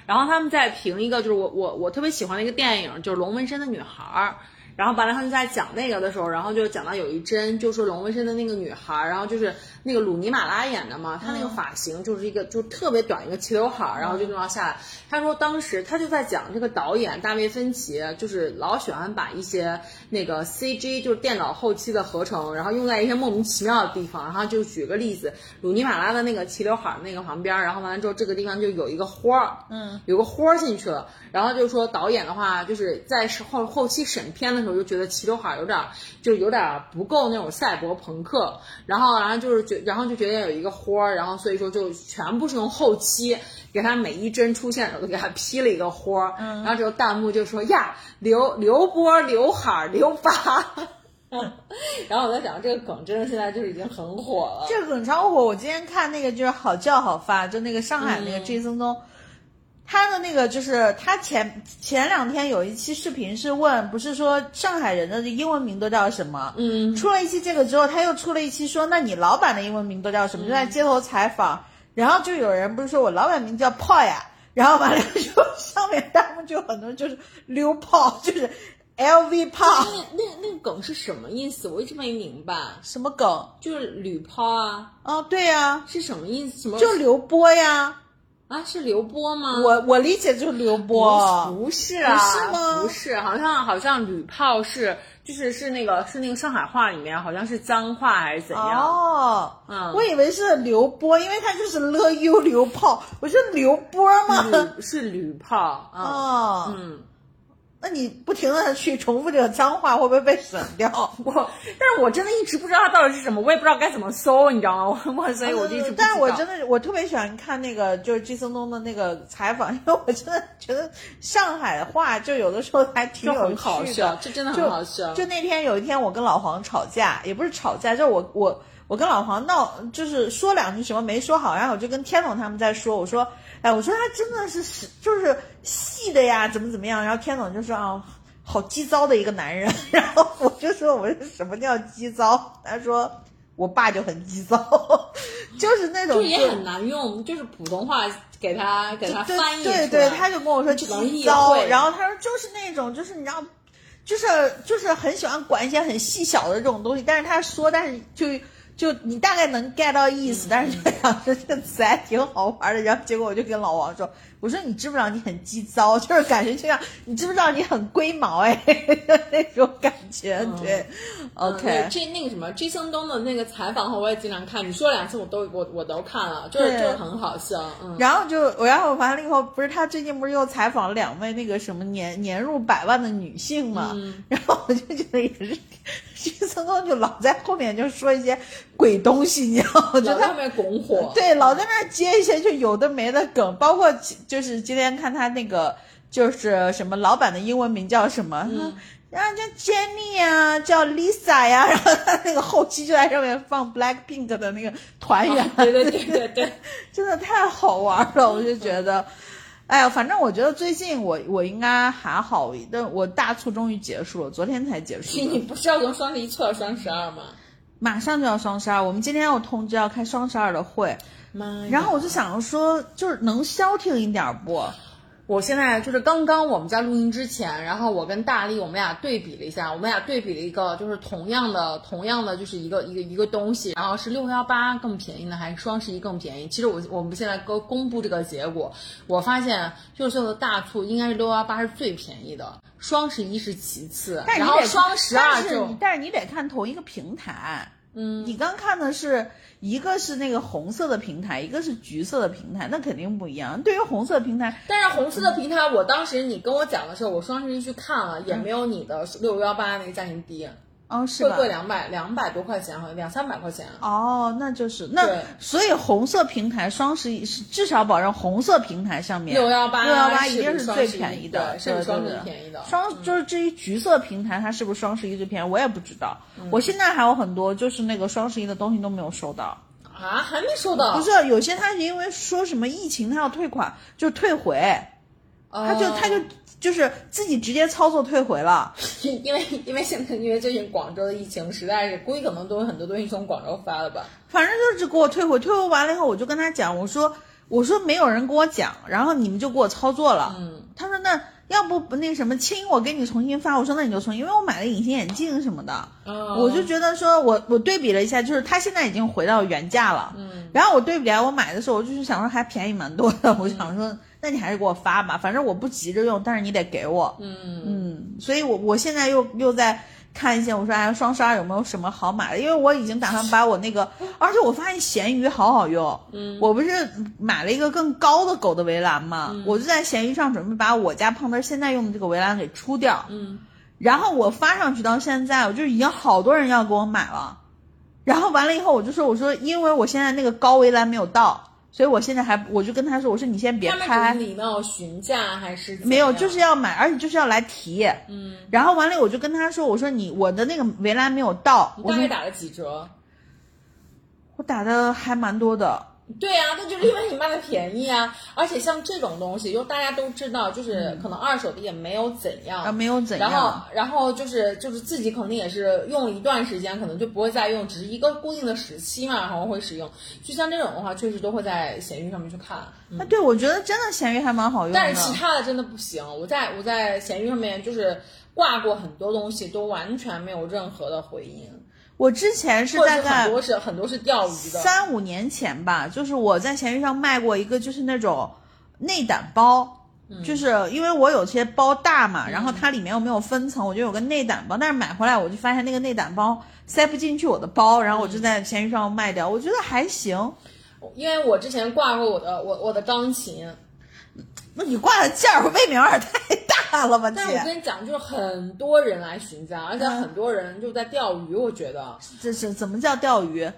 然后他们在评一个就是我我我特别喜欢的一个电影，就是龙纹身的女孩。然后完了他们在讲那个的时候，然后就讲到有一帧，就说龙纹身的那个女孩，然后就是。那个鲁尼马拉演的嘛，他那个发型就是一个就特别短一个齐刘海儿，然后就这样下来。他说当时他就在讲这个导演大卫芬奇，就是老喜欢把一些那个 CG 就是电脑后期的合成，然后用在一些莫名其妙的地方。然后就举个例子，鲁尼马拉的那个齐刘海儿那个旁边，然后完了之后这个地方就有一个豁儿，嗯，有个豁儿进去了。然后就说导演的话就是在后后期审片的时候就觉得齐刘海儿有点就有点不够那种赛博朋克，然后然后就是。然后就觉得有一个豁儿，然后所以说就全部是用后期给他每一帧出现的时候都给他 P 了一个豁儿，然后这个弹幕就说呀，刘刘波刘海留发，<laughs> 然后我在想这个梗真的现在就是已经很火了，这个梗超火。我今天看那个就是好叫好发，就那个上海那个 J 森松。他的那个就是他前前两天有一期视频是问，不是说上海人的英文名都叫什么？嗯，出了一期这个之后，他又出了一期说，那你老板的英文名都叫什么？就在街头采访，然后就有人不是说我老板名叫炮呀，然后完了就上面弹幕就很多就是溜炮，<laughs> 就是 L V 炮。那那那个梗是什么意思？我一直没明白。什么梗？就是铝炮啊。啊，对呀。是什么意思？什么？就刘波呀。啊，是刘波吗？我我理解就是刘波，不是啊，不是吗？不是，好像好像吕炮是，就是是那个是那个上海话里面好像是脏话还是怎样？哦，嗯，我以为是刘波，因为他就是乐优刘炮，我是刘波吗？是吕炮啊，嗯。那你不停的去重复这个脏话，会不会被审掉？<laughs> 我，但是我真的一直不知道它到底是什么，我也不知道该怎么搜，你知道吗？<laughs> 我所以我就一直。但是我真的，我特别喜欢看那个就是季松东的那个采访，因为我真的觉得上海话就有的时候还挺有趣的，这真的很好笑。就那天有一天我跟老黄吵架，也不是吵架，就是我我我跟老黄闹，就是说两句什么没说好，然后我就跟天总他们在说，我说。哎，我说他真的是是就是细的呀，怎么怎么样？然后天总就说啊，好鸡糟的一个男人。<laughs> 然后我就说，我说什么叫鸡糟？他说我爸就很鸡糟，<laughs> 就是那种就也很难用，就是普通话给他给他翻译对对，他就跟我说鸡糟，然后他说就是那种就是你知道，就是就是很喜欢管一些很细小的这种东西，但是他说，但是就。就你大概能 get 到意思，但是就想着这词还挺好玩的，然后结果我就跟老王说。我说你知不知道你很鸡糟，就是感觉就像你知不知道你很龟毛哎 <laughs> 那种感觉，对，OK。这那个什么 J 森东的那个采访，我也经常看。你说两次我都我我都看了，就是就很好笑。嗯。然后就我然后完了以后，不是他最近不是又采访了两位那个什么年年入百万的女性嘛？嗯。<laughs> 然后我就觉得也是 J 森东就老在后面就说一些鬼东西，你知道吗？就在后面拱火。对，老在那接一些就有的没的梗，包括。就是今天看他那个，就是什么老板的英文名叫什么？嗯，然后叫 Jenny 呀，叫 Lisa 呀，<laughs> 然后他那个后期就在上面放 Black Pink 的那个团员，对对对对对，<laughs> 真的太好玩了，我就觉得，哎呀，反正我觉得最近我我应该还好，但我大促终于结束了，昨天才结束。你不是要从双十一促到双十二吗？马上就要双十二，我们今天要通知要开双十二的会。然后我就想说，就是能消停一点不？我现在就是刚刚我们在录音之前，然后我跟大力我们俩对比了一下，我们俩对比了一个就是同样的同样的就是一个一个一个东西，然后是六幺八更便宜呢，还是双十一更便宜？其实我我们现在公公布这个结果，我发现就是所有的大促应该是六幺八是最便宜的，双十一是其次，然后双十二就但是你得看同一个平台。嗯，你刚看的是一个是那个红色的平台，一个是橘色的平台，那肯定不一样。对于红色平台，但是红色的平台，我当时你跟我讲的时候，我双十一去看了，也没有你的六幺八那个价钱低。哦，是会贵两百两百多块钱，好像两三百块钱。哦，那就是那所以红色平台双十一是至少保证红色平台上面六幺八六幺八一定是最便宜的，是双十一便宜的。双就是至于橘色平台，它是不是双十一最便宜？我也不知道。我现在还有很多就是那个双十一的东西都没有收到啊，还没收到。不是有些他是因为说什么疫情，他要退款，就退回，他就他就。就是自己直接操作退回了，<laughs> 因为因为现在因为最近广州的疫情实在是，估计可能都有很多东西从广州发了吧。反正就是给我退回，退回完了以后，我就跟他讲，我说我说没有人跟我讲，然后你们就给我操作了。嗯，他说那要不那什么亲，我给你重新发。我说那你就重新，因为我买了隐形眼镜什么的，我就觉得说我我对比了一下，就是他现在已经回到原价了。嗯，然后我对比来，我买的时候我就是想说还便宜蛮多的，我想说。那你还是给我发吧，反正我不急着用，但是你得给我。嗯嗯，所以我我现在又又在看一些，我说哎，双十二有没有什么好买的？因为我已经打算把我那个，而且我发现闲鱼好好用。嗯，我不是买了一个更高的狗的围栏嘛，我就在闲鱼上准备把我家胖墩现在用的这个围栏给出掉。嗯，然后我发上去到现在，我就已经好多人要给我买了。然后完了以后，我就说我说因为我现在那个高围栏没有到。所以我现在还，我就跟他说，我说你先别拍。礼貌询价还是？没有，就是要买，而且就是要来提。嗯。然后完了，我就跟他说，我说你我的那个围栏没有到。大概打了几折？我打的还蛮多的。对呀，那就是因为你卖的便宜啊，而且像这种东西，就大家都知道，就是可能二手的也没有怎样啊，没有怎样。然后，然后就是就是自己肯定也是用了一段时间，可能就不会再用，只是一个固定的时期嘛，然后会使用。就像这种的话，确实都会在闲鱼上面去看。啊，对，我觉得真的闲鱼还蛮好用的。但是其他的真的不行，我在我在闲鱼上面就是挂过很多东西，都完全没有任何的回应。我之前是大概很多是很多是钓鱼的，三五年前吧，就是我在闲鱼上卖过一个，就是那种内胆包，就是因为我有些包大嘛，然后它里面又没有分层，我就有个内胆包，但是买回来我就发现那个内胆包塞不进去我的包，然后我就在闲鱼上卖掉，我觉得还行，因为我之前挂过我的我我的钢琴。那你挂的件儿未免有点太大了吧？但是我跟你讲，就是很多人来寻家，而且很多人就在钓鱼。我觉得这是怎么叫钓鱼？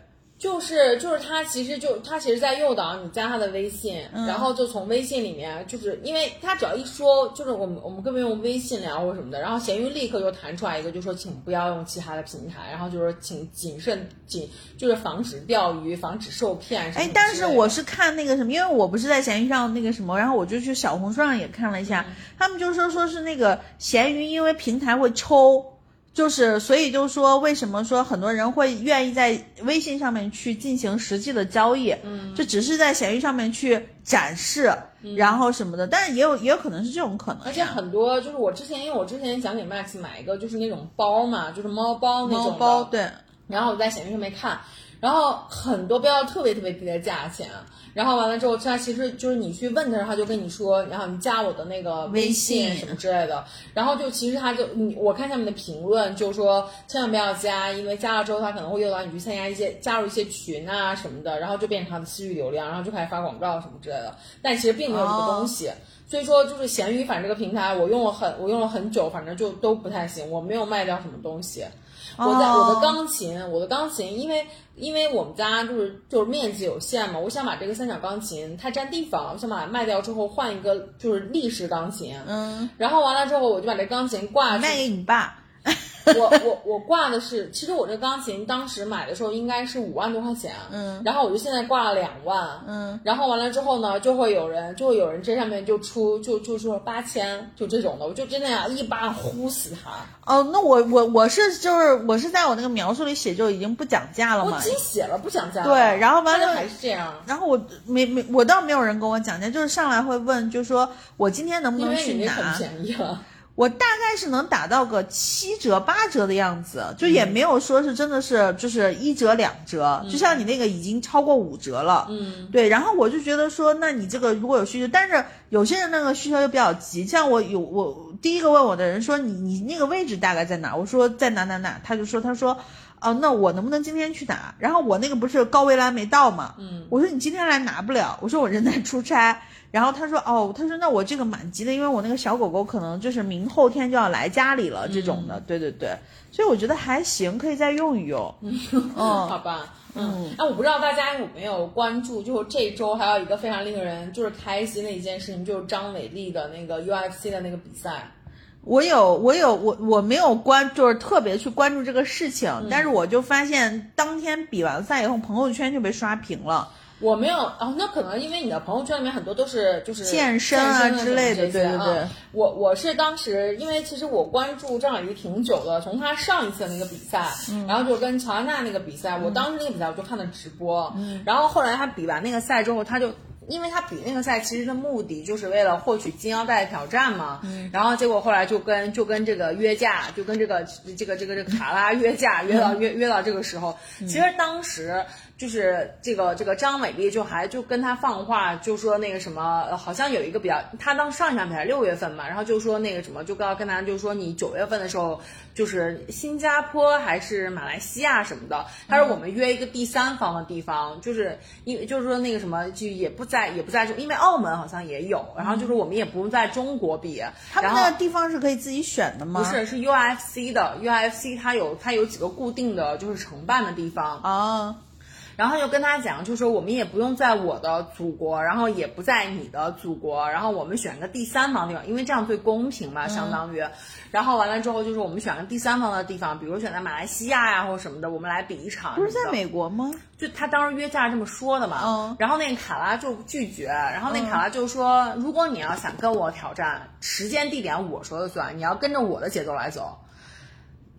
就是就是他其实就他其实，在诱导你加他的微信，然后就从微信里面，就是因为他只要一说，就是我们我们根本用微信聊或什么的，然后闲鱼立刻就弹出来一个，就说请不要用其他的平台，然后就是请谨慎谨就是防止钓鱼，防止受骗。哎，但是我是看那个什么，因为我不是在闲鱼上那个什么，然后我就去小红书上也看了一下，他们就说说是那个闲鱼，因为平台会抽。就是，所以就说，为什么说很多人会愿意在微信上面去进行实际的交易？嗯，就只是在闲鱼上面去展示，然后什么的。但是也有也有可能是这种可能。而且很多就是我之前，因为我之前想给 Max 买一个就是那种包嘛，就是猫包那种包，对。然后我在闲鱼上面看，然后很多标特别特别低的价钱。然后完了之后，他其实就是你去问他，他就跟你说，然后你加我的那个微信什么之类的。然后就其实他就你我看下面的评论，就说千万不要加，因为加了之后他可能会诱导你去参加一些加入一些群啊什么的，然后就变成他的私域流量，然后就开始发广告什么之类的。但其实并没有这个东西。所以说就是闲鱼反正这个平台，我用了很我用了很久，反正就都不太行，我没有卖掉什么东西。我在我的钢琴，我的钢琴，因为因为我们家就是就是面积有限嘛，我想把这个三角钢琴太占地方，我想把它卖掉之后换一个就是立式钢琴，嗯，然后完了之后我就把这钢琴挂卖给你爸。<laughs> 我我我挂的是，其实我这钢琴当时买的时候应该是五万多块钱，嗯，然后我就现在挂了两万，嗯，然后完了之后呢，就会有人就会有人这上面就出就就说八千，就这种的，我就真的呀一巴呼死他。哦，那我我我是就是我是在我那个描述里写就已经不讲价了嘛，我已经写了不讲价，对，然后完了还是这样，然后我没没我倒没有人跟我讲价，就是上来会问，就说我今天能不能去拿？很便宜了。我大概是能打到个七折八折的样子，就也没有说是真的是就是一折两折，就像你那个已经超过五折了，嗯，对。然后我就觉得说，那你这个如果有需求，但是有些人那个需求又比较急，像我有我第一个问我的人说你你那个位置大概在哪？我说在哪哪哪，他就说他说。哦，那我能不能今天去拿？然后我那个不是高维兰没到嘛，嗯，我说你今天来拿不了，我说我人在出差。然后他说哦，他说那我这个蛮急的，因为我那个小狗狗可能就是明后天就要来家里了，这种的，对对对，所以我觉得还行，可以再用一用。嗯，<laughs> 好吧，嗯，那我不知道大家有没有关注，就是这周还有一个非常令人就是开心的一件事情，就是张伟丽的那个 UFC 的那个比赛。我有，我有，我我没有关，就是特别去关注这个事情，但是我就发现当天比完赛以后，朋友圈就被刷屏了。我没有哦，那可能因为你的朋友圈里面很多都是就是健身啊之类的，对对对。我我是当时因为其实我关注张伟丽挺久的，从她上一次那个比赛，然后就跟乔安娜那个比赛，我当时那个比赛我就看的直播，然后后来她比完那个赛之后，她就。因为他比那个赛，其实的目的就是为了获取金腰带挑战嘛。嗯。然后结果后来就跟就跟这个约架，就跟这个这个这个这个卡拉约架，约到约约到这个时候，其实当时就是这个这个张伟丽就还就跟他放话，就说那个什么，好像有一个比较，他当上一场比赛六月份嘛，然后就说那个什么，就跟跟他就说你九月份的时候就是新加坡还是马来西亚什么的，他说我们约一个第三方的地方，就是因为就是说那个什么就也不。在也不在中，因为澳门好像也有，然后就是我们也不用在中国比，他们那个地方是可以自己选的吗？不是，是 UFC 的，UFC 它有它有几个固定的就是承办的地方啊。然后就跟他讲，就说我们也不用在我的祖国，然后也不在你的祖国，然后我们选个第三方地方，因为这样最公平嘛，相当于。然后完了之后，就是我们选个第三方的地方，比如选在马来西亚呀或什么的，我们来比一场。不是在美国吗？就他当时约架这么说的嘛。嗯。然后那个卡拉就拒绝，然后那卡拉就说，如果你要想跟我挑战，时间地点我说了算，你要跟着我的节奏来走。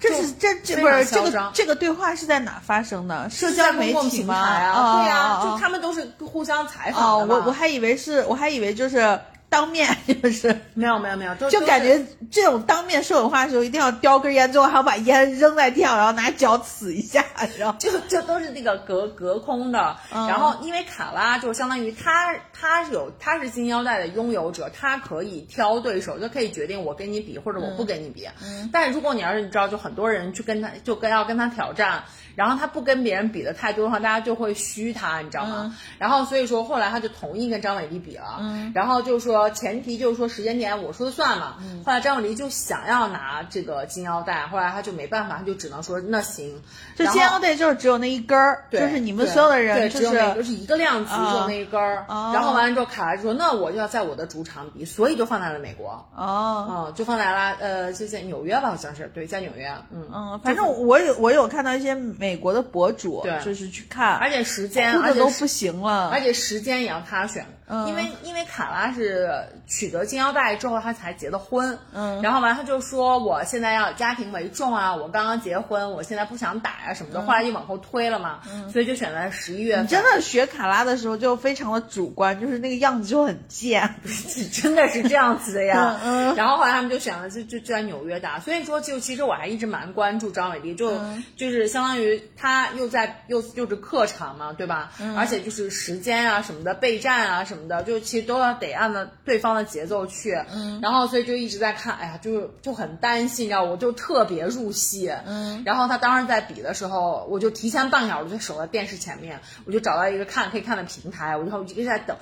这是这这不是这个这个对话是在哪发生的？社交媒体吗？啊，对呀，就他们都是互相采访的。我我还以为是，我还以为就是。当面就是没有没有没有，就感觉这种当面说狠话的时候，一定要叼根烟，最后还要把烟扔在地上，然后拿脚呲一下，然后就就都是那个隔隔空的。然后因为卡拉就相当于他他有他是金腰带的拥有者，他可以挑对手，就可以决定我跟你比或者我不跟你比。但是如果你要是你知道，就很多人去跟他就跟要跟他挑战。然后他不跟别人比的太多的话，大家就会虚他，你知道吗？然后所以说后来他就同意跟张伟丽比了。嗯。然后就是说前提就是说时间点我说了算嘛。嗯。后来张伟丽就想要拿这个金腰带，后来他就没办法，他就只能说那行。这金腰带就是只有那一根儿，就是你们所有的人就是就是一个量级只有那一根儿。然后完了之后，卡拉就说那我就要在我的主场比，所以就放在了美国。哦。嗯，就放在了呃就在纽约吧，好像是对，在纽约。嗯嗯，反正我有我有看到一些。美国的博主就是去看，而且时间而且都不行了，而且时间也要他选，因为因为卡拉是取得金腰带之后他才结的婚，嗯，然后完他就说我现在要家庭为重啊，我刚刚结婚，我现在不想打呀什么的，后来就往后推了嘛，所以就选在十一月。你真的学卡拉的时候就非常的主观，就是那个样子就很贱，<laughs> 真的是这样子的呀。嗯然后后来他们就选了就就就在纽约打，所以说就其实我还一直蛮关注张伟丽，就就是相当于。他又在又又是客场嘛，对吧？而且就是时间啊什么的备战啊什么的，就其实都要得按照对方的节奏去。嗯，然后所以就一直在看，哎呀，就就很担心，你知道，我就特别入戏。嗯，然后他当时在比的时候，我就提前半小时就守在电视前面，我就找到一个看可以看的平台，我就我就一直在等。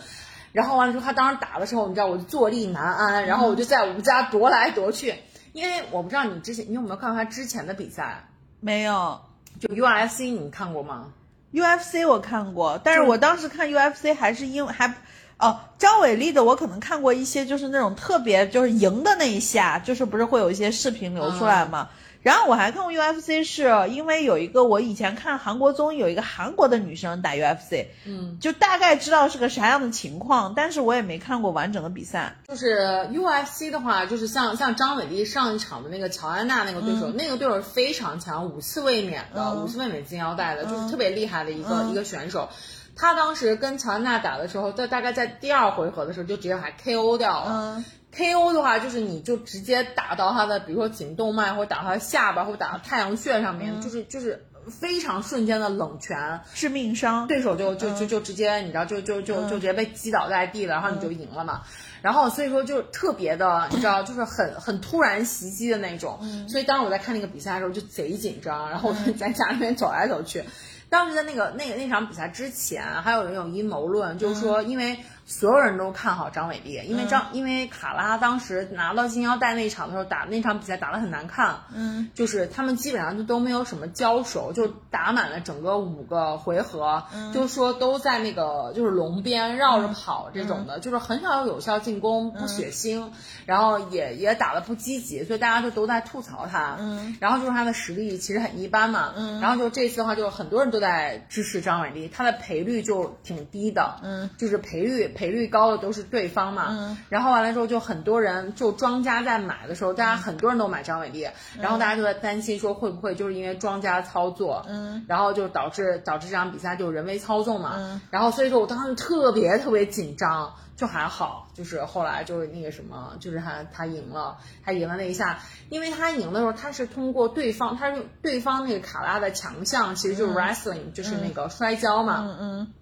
然后完了之后，他当时打的时候，你知道，我就坐立难安，然后我就在我们家踱来踱去，因为我不知道你之前你有没有看过他之前的比赛？没有。就 UFC 你看过吗？UFC 我看过，但是我当时看 UFC 还是因为还哦张伟丽的我可能看过一些，就是那种特别就是赢的那一下，就是不是会有一些视频流出来吗？然后我还看过 UFC，是因为有一个我以前看韩国综艺，有一个韩国的女生打 UFC，嗯，就大概知道是个啥样的情况，但是我也没看过完整的比赛。就是 UFC 的话，就是像像张伟丽上一场的那个乔安娜那个对手，那个对手非常强，五次卫冕的，五次卫冕金腰带的，就是特别厉害的一个一个选手。他当时跟乔安娜打的时候，在大概在第二回合的时候，就直接把 KO 掉了。K.O. 的话，就是你就直接打到他的，比如说颈动脉，或者打他的下巴，或者打到太阳穴上面，就是就是非常瞬间的冷拳，致命伤，对手就就就就直接，你知道，就就就就直接被击倒在地了，然后你就赢了嘛。然后所以说就特别的，你知道，就是很很突然袭击的那种。所以当时我在看那个比赛的时候就贼紧张，然后我就在家里面走来走去。当时在那个那个那场比赛之前，还有人有阴谋论，就是说，因为所有人都看好张伟丽，因为张因为卡拉当时拿到金腰带那场的时候，打那场比赛打得很难看，嗯，就是他们基本上就都没有什么交手，就打满了整个五个回合，就是说都在那个就是笼边绕着跑这种的，就是很少有有效进攻，不血腥，然后也也打得不积极，所以大家就都在吐槽他，嗯，然后就是他的实力其实很一般嘛，嗯，然后就这次的话，就很多人都在支持张伟丽，他的赔率就挺低的，嗯，就是赔率赔率高的都是对方嘛，嗯，然后完了之后就很多人就庄家在买的时候，大家很多人都买张伟丽，然后大家就在担心说会不会就是因为庄家操作，嗯，然后就导致导致这场比赛就人为操纵嘛，嗯，然后所以说我当时特别特别紧张。就还好，就是后来就是那个什么，就是他他赢了，他赢了那一下，因为他赢的时候，他是通过对方，他是对方那个卡拉的强项，其实就是 wrestling，、就是那个摔跤嘛，嗯嗯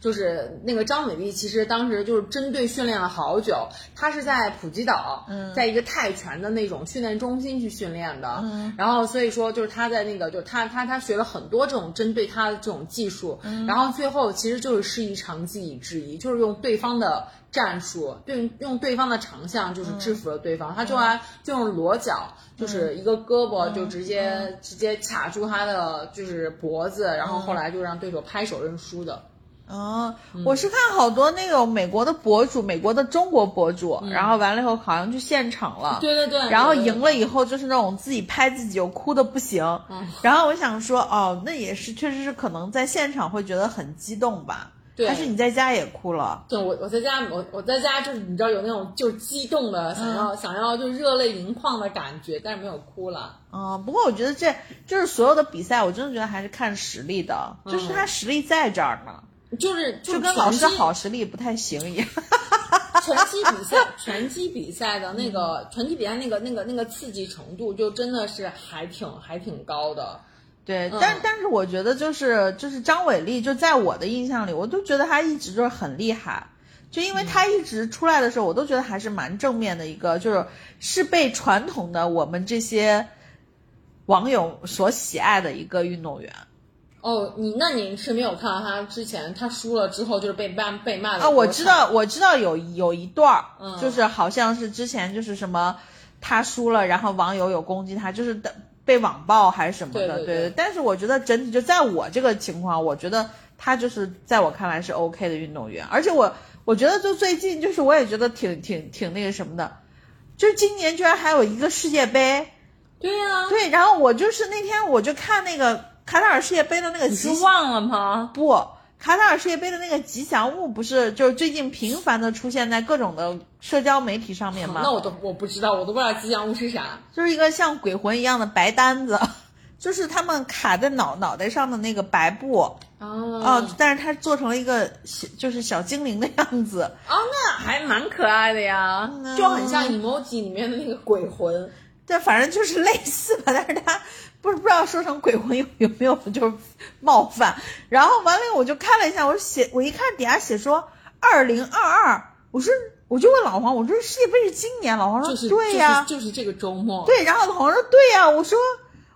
就是那个张伟丽，其实当时就是针对训练了好久，他是在普吉岛，嗯在一个泰拳的那种训练中心去训练的，嗯然后所以说就是他在那个，就是他他他学了很多这种针对他的这种技术，嗯然后最后其实就是师夷长技以制夷，就是用对方的战术，对用对方的长项就是制服了对方，他就还就用裸脚，就是一个胳膊就直接、直接卡住他的就是脖子，然后后来就让对手拍手认输的。哦，我是看好多那种美国的博主，美国的中国博主，然后完了以后好像去现场了，对对对，然后赢了以后就是那种自己拍自己，又哭的不行。然后我想说，哦，那也是，确实是可能在现场会觉得很激动吧？对还是你在家也哭了？对我我在家我我在家就是你知道有那种就是激动的想要、想要就热泪盈眶的感觉，但是没有哭了。嗯，不过我觉得这就是所有的比赛，我真的觉得还是看实力的，就是他实力在这儿呢，就是就就跟老师好实力不太行一样。<laughs> 拳击比赛，拳击比赛的那个拳击比赛那个那个那个刺激程度，就真的是还挺还挺高的。对，但但是我觉得就是就是张伟丽，就在我的印象里，我都觉得她一直就是很厉害，就因为她一直出来的时候，我都觉得还是蛮正面的一个，就是是被传统的我们这些网友所喜爱的一个运动员哦，你那你是没有看到他之前他输了之后就是被骂被骂的啊。我知道，我知道有有一段儿，嗯就是好像是之前就是什么他输了，然后网友有攻击他，就是的被网暴还是什么的，对对对但是我觉得整体就在我这个情况，我觉得他就是在我看来是 OK 的运动员，而且我我觉得就最近就是我也觉得挺挺挺那个什么的，就是今年居然还有一个世界杯，对呀、对，然后我就是那天我就看那个卡塔尔世界杯的那个你集是忘了吗？不，卡塔尔世界杯的那个吉祥物不是就是最近频繁的出现在各种的社交媒体上面吗？那我都我不知道，我都不知道吉祥物是啥。就是一个像鬼魂一样的白单子，<laughs> 就是他们卡在脑脑袋上的那个白布，哦哦，但是它做成了一个小就是小精灵的样子，哦，那还蛮可爱的呀，嗯就很像 emoji 里面的那个鬼魂。对，反正就是类似吧，但是他不是不知道说成鬼魂有有没有就是冒犯。然后完了我就看了一下，我写我一看底下写说二零二二，我说我就问老黄，我说世界杯是今年，老黄说就是对呀、就是就是这个周末。对，然后老黄说对呀、我说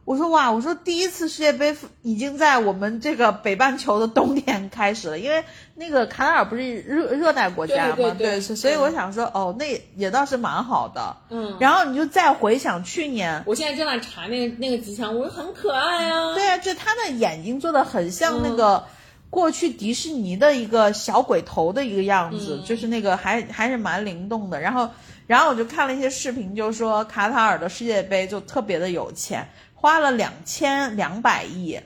我说哇，我说第一次世界杯已经在我们这个北半球的冬天开始了，因为那个卡塔尔不是热热带国家嘛，对对对所以我想说哦，那也倒是蛮好的。嗯，然后你就再回想去年，我现在正在查那个那个吉祥物，很可爱啊。对啊，就他的眼睛做的很像那个过去迪士尼的一个小鬼头的一个样子，嗯就是那个还还是蛮灵动的。然后，然后我就看了一些视频，就说卡塔尔的世界杯就特别的有钱，花了两千两百亿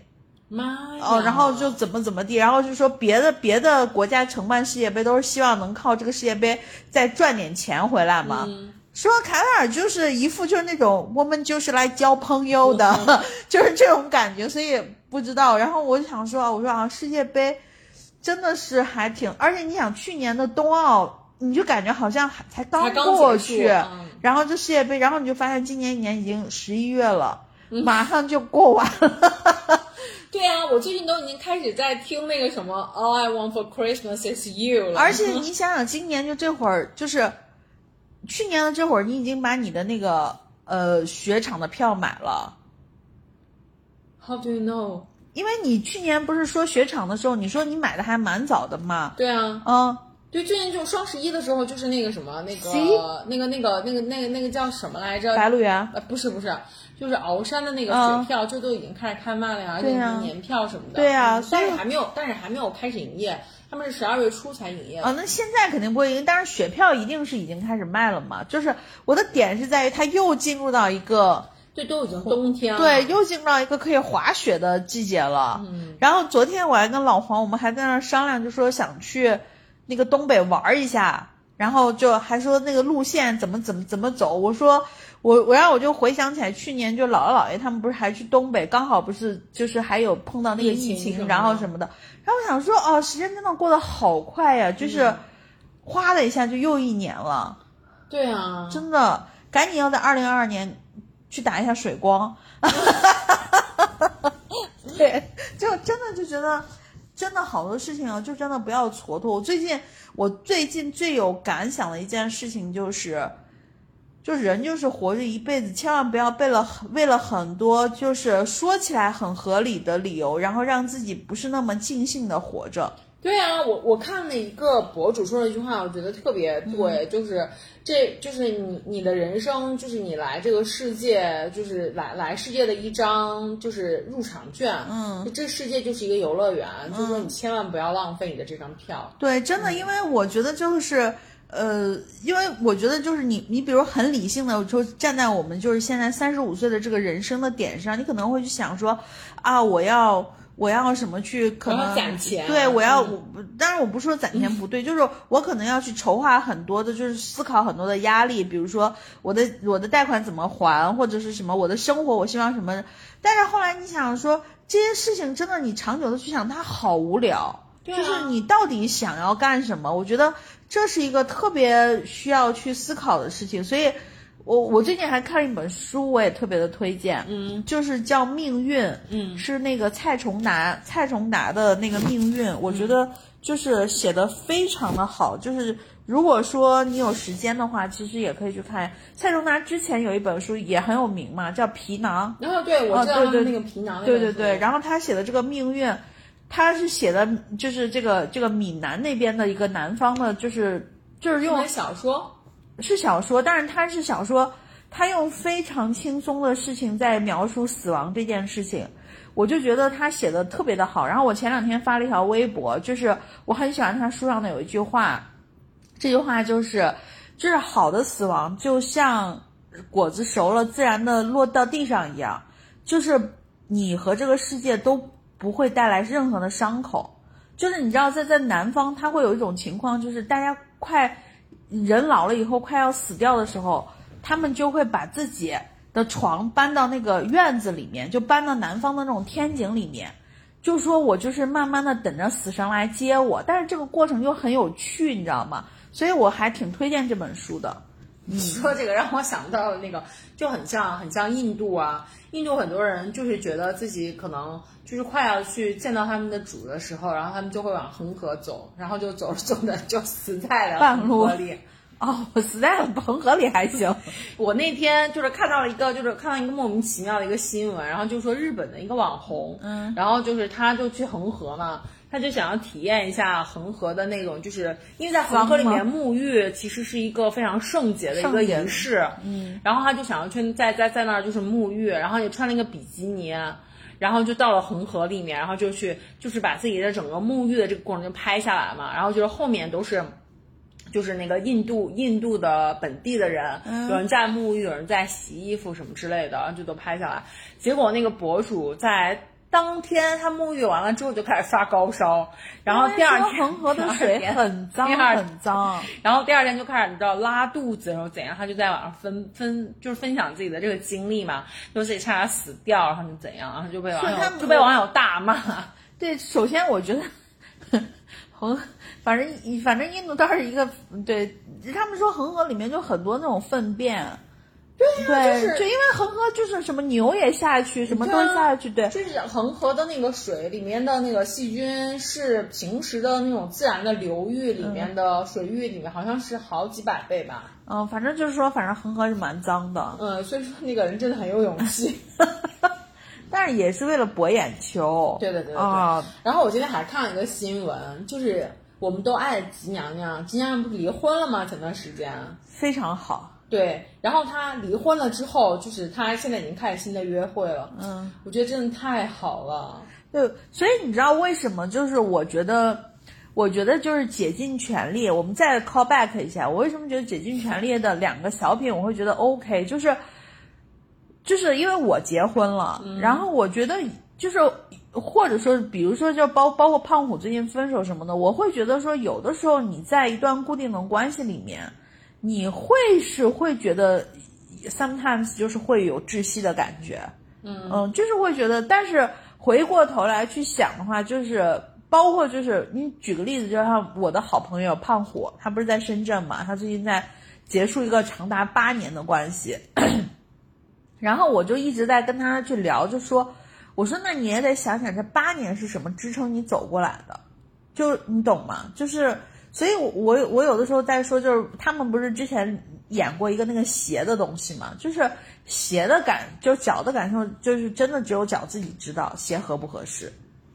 妈呀！哦，然后就怎么怎么地，然后就说别的别的国家承办世界杯都是希望能靠这个世界杯再赚点钱回来嘛。嗯说卡塔尔就是一副就是那种我们就是来交朋友的，<laughs> 就是这种感觉，所以不知道。然后我就想说，我说啊，世界杯真的是还挺，而且你想去年的冬奥，你就感觉好像还才刚过去，嗯然后这世界杯，然后你就发现今年一年已经十一月了，嗯马上就过完了。<laughs> 对啊，我最近都已经开始在听那个什么 All I Want for Christmas is You 了。而且 <laughs> 你想想，今年就这会儿，就是去年的这会儿，你已经把你的那个呃雪场的票买了。How do you know？因为你去年不是说雪场的时候，你说你买的还蛮早的嘛。对啊，嗯，对，最近就双十一的时候，就是那个什么，那个？那个那个那个那个那个叫什么来着？白鹿原。呃，不是不是，就是鳌山的那个嗯雪票，就都已经开始开卖了呀，而且是年票什么的。对呀嗯所以但是还没有，但是还没有开始营业，他们是十二月初才营业的。啊，那现在肯定不会赢，但是雪票一定是已经开始卖了嘛。就是我的点是在于它又进入到一个对，都已经冬天了。对，又进入到一个可以滑雪的季节了。嗯，然后昨天我还跟老黄，我们还在那儿商量，就说想去那个东北玩一下，然后就还说那个路线怎么怎么怎么走。我说我我然后我就回想起来，去年就姥姥姥爷他们不是还去东北，刚好不是就是还有碰到那个疫情，然后什么的。然后我想说，哦，时间真的过得好快呀，就是嗯哗的一下就又一年了。对啊，真的，赶紧要在二零二二年去打一下水光。对，<laughs> 就真的就觉得，真的好多事情啊，就真的不要蹉跎。我最近，我最近最有感想的一件事情就是，就是人就是活着一辈子，千万不要为了为了很多就是说起来很合理的理由，然后让自己不是那么尽兴的活着。对啊，我我看了一个博主说了一句话，我觉得特别对，嗯就是这就是你你的人生，就是你来这个世界，就是来来世界的一张就是入场券，嗯这世界就是一个游乐园，就是说你千万不要浪费你的这张票。对，真的，因为我觉得就是，呃，因为我觉得就是你，你比如很理性的，就站在我们就是现在三十五岁的这个人生的点上，你可能会去想说，啊，我要。我要什么去？可能攒钱对，我要当然我不是说攒钱不对，就是我可能要去筹划很多的，就是思考很多的压力，比如说我的我的贷款怎么还，或者是什么我的生活我希望什么。但是后来你想说这些事情，真的你长久的去想，它好无聊。就是你到底想要干什么？我觉得这是一个特别需要去思考的事情。所以我我最近还看了一本书，我也特别的推荐，嗯，就是叫《命运》，嗯是那个蔡崇达蔡崇达的那个《命运》，我觉得就是写的非常的好，就是。如果说你有时间的话，其实也可以去看蔡崇达之前有一本书也很有名嘛，叫《皮囊》。然后对我知道那个皮囊对对对，然后他写的这个命运，他是写的就是这个这个闽南那边的一个南方的，就是就是用小说，是小说，但是他是小说，他用非常轻松的事情在描述死亡这件事情，我就觉得他写的特别的好。然后我前两天发了一条微博，就是我很喜欢他书上的有一句话，这句话就是，就是好的死亡就像果子熟了自然的落到地上一样，就是你和这个世界都不会带来任何的伤口。就是你知道，在在南方，它会有一种情况，就是大家快人老了以后快要死掉的时候，他们就会把自己的床搬到那个院子里面，就搬到南方的那种天井里面，就说我就是慢慢的等着死神来接我，但是这个过程就很有趣，你知道吗？所以我还挺推荐这本书的。你 <laughs> 说这个让我想到了那个，就很像很像印度啊，印度很多人就是觉得自己可能就是快要去见到他们的主的时候，然后他们就会往恒河走，然后就走着走着就死在了恒半路河里。<laughs> 哦，我死在恒河里还行。<laughs> 我那天就是看到了一个，就是看到一个莫名其妙的一个新闻，然后就说日本的一个网红，嗯，然后就是他就去恒河嘛，他就想要体验一下恒河的那种，就是因为在恒河里面沐浴其实是一个非常圣洁的一个仪式，嗯，然后他就想要去在在在那儿就是沐浴，然后也穿了一个比基尼。然后就到了恒河里面，然后就去，就是把自己的整个沐浴的这个过程就拍下来嘛。然后就是后面都是，就是那个印度印度的本地的人，有人在沐浴，有人在洗衣服什么之类的，就都拍下来。结果那个博主在当天他沐浴完了之后就开始发高烧，然后第二天恒河的水很脏很脏，然后第二天就开始你知道拉肚子，然后怎样，他就在网上分分就是分享自己的这个经历嘛，就自己差点死掉，然后就怎样，然后就被网友就被网友大骂。对，首先我觉得 <laughs> 恒，反正反正印度倒是一个对，他们说恒河里面就很多那种粪便，对呀，就是就因为恒河就是什么牛也下去，什么都下去，对，就是恒河的那个水里面的那个细菌是平时的那种自然的流域里面的水域里面好像是好几百倍吧。嗯，反正就是说，反正恒河是蛮脏的，嗯，所以说那个人真的很有勇气。<laughs> 但是也是为了博眼球。对对对对然后我今天还看了一个新闻，就是我们都爱吉娘娘，吉娘娘不是离婚了吗？前段时间。非常好。对，然后她离婚了之后，就是她现在已经开始新的约会了。嗯，我觉得真的太好了。对，所以你知道为什么？就是我觉得，我觉得就是竭尽全力。我们再 call back 一下，我为什么觉得竭尽全力的两个小品我会觉得 OK？就是，就是因为我结婚了，然后我觉得就是。或者说，比如说，就包包括胖虎最近分手什么的，我会觉得说，有的时候你在一段固定的关系里面，你会是会觉得，sometimes 就是会有窒息的感觉，嗯。嗯，就是会觉得，但是回过头来去想的话，就是包括就是你举个例子，就像我的好朋友胖虎，他不是在深圳嘛，他最近在结束一个长达八年的关系，<coughs> 然后我就一直在跟他去聊，就说，我说那你也得想想这八年是什么支撑你走过来的，就你懂吗？就是。所以我，我我有的时候在说，就是他们不是之前演过一个那个鞋的东西嘛，就是鞋的感，就是脚的感受，就是真的只有脚自己知道鞋合不合适。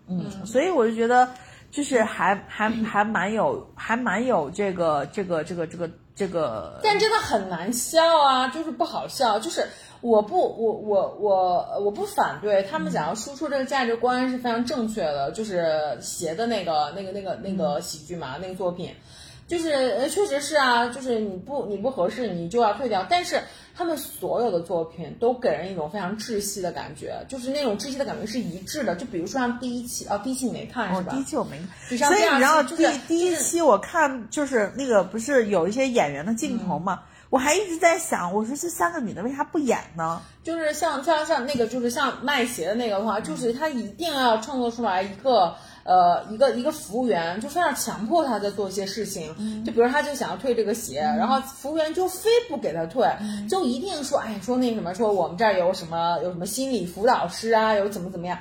嗯，所以我就觉得，就是还还还蛮有，还蛮有这个这个这个这个这个。但真的很难笑啊，就是不好笑，就是。我不，我我我我不反对他们想要输出这个价值观是非常正确的，就是邪的那个那个那个那个喜剧嘛，那个作品，就是呃确实是啊，就是你不你不合适你就要退掉，但是他们所有的作品都给人一种非常窒息的感觉，就是那种窒息的感觉是一致的，就比如说像第一期啊，第一期你没看是吧？第一期我没看，所以你知道第第一期我看就是那个不是有一些演员的镜头嘛。我还一直在想，我说这三个女的为啥不演呢？就是像像像那个，就是像卖鞋的那个的话，就是她一定要创作出来一个呃一个一个服务员，就非要强迫他在做一些事情。就比如他就想要退这个鞋，然后服务员就非不给他退，就一定说哎说那什么说我们这儿有什么有什么心理辅导师啊，有怎么怎么样。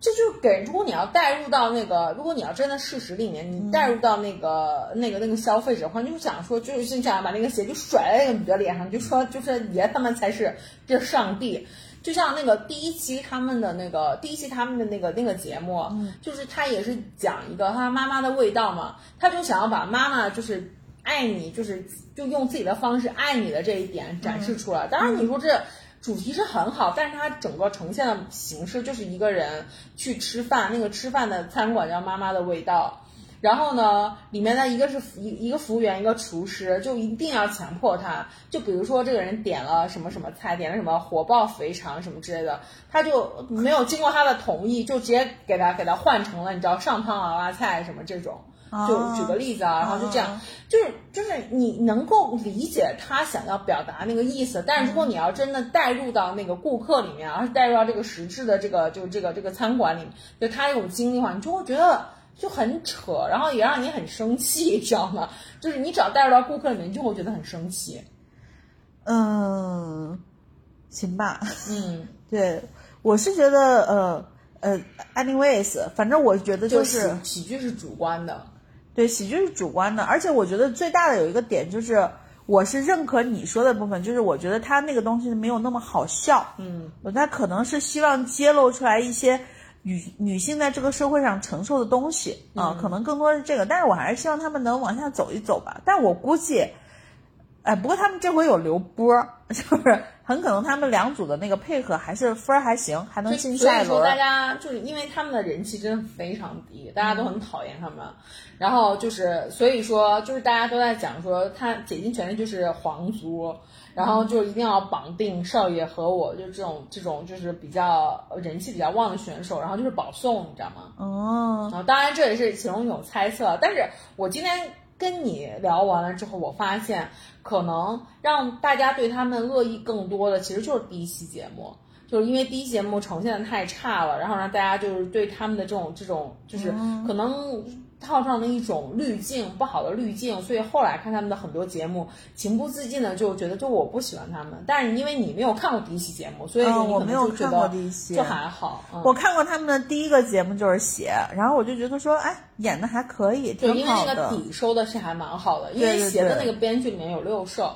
这就给，如果你要带入到那个，如果你要真的事实里面，你带入到那个、那个、那个消费者的话，你就想说，就是你想把那个鞋就甩在那个女的脸上，就说就是爷他们才是这上帝。就像那个第一期他们的那个第一期他们的那个那个节目，就是他也是讲一个他妈妈的味道嘛，他就想要把妈妈就是爱你，就是就用自己的方式爱你的这一点展示出来。当然你说这。主题是很好，但是它整个呈现的形式就是一个人去吃饭，那个吃饭的餐馆叫妈妈的味道，然后呢，里面的一个是一一个服务员，一个厨师，就一定要强迫他，就比如说这个人点了什么什么菜，点了什么火爆肥肠什么之类的，他就没有经过他的同意，就直接给他给他换成了你知道上汤娃娃菜什么这种。就举个例子啊，然后就这样，就是就是你能够理解他想要表达那个意思，但是如果你要真的带入到那个顾客里面，而是带入到这个实质的这个就这个这个餐馆里，就他那种经历的话，你就会觉得就很扯，然后也让你很生气，知道吗？就是你只要带入到顾客里面，你就会觉得很生气。嗯，行吧。嗯，<laughs> 对，我是觉得呃呃，anyways，反正我觉得就是喜剧是主观的。对，喜剧是主观的，而且我觉得最大的有一个点就是，我是认可你说的部分，就是我觉得他那个东西没有那么好笑，嗯，他可能是希望揭露出来一些女女性在这个社会上承受的东西啊，可能更多是这个，但是我还是希望他们能往下走一走吧，但我估计。哎，不过他们这回有刘波，<laughs> 是不是很可能他们两组的那个配合还是分儿还行，还能进下一轮。所以说大家就是因为他们的人气真的非常低，大家都很讨厌他们。然后就是所以说就是大家都在讲说他竭尽全力就是皇族，然后就一定要绑定少爷和我，就这种这种就是比较人气比较旺的选手，然后就是保送，你知道吗？哦。啊，当然这也是其中一种猜测，但是我今天。跟你聊完了之后，我发现可能让大家对他们恶意更多的，其实就是第一期节目，就是因为第一节目呈现的太差了，然后让大家就是对他们的这种这种，就是可能套上了一种滤镜，不好的滤镜，所以后来看他们的很多节目，情不自禁的就觉得就我不喜欢他们。但是因为你没有看过第一期节目，所以你我可没有看过能就觉得第一期就还好。嗯我看过他们的第一个节目就是写，然后我就觉得说，哎，演的还可以，因为那个。底收的是还蛮好的，因为鞋的那个编剧里面有六兽。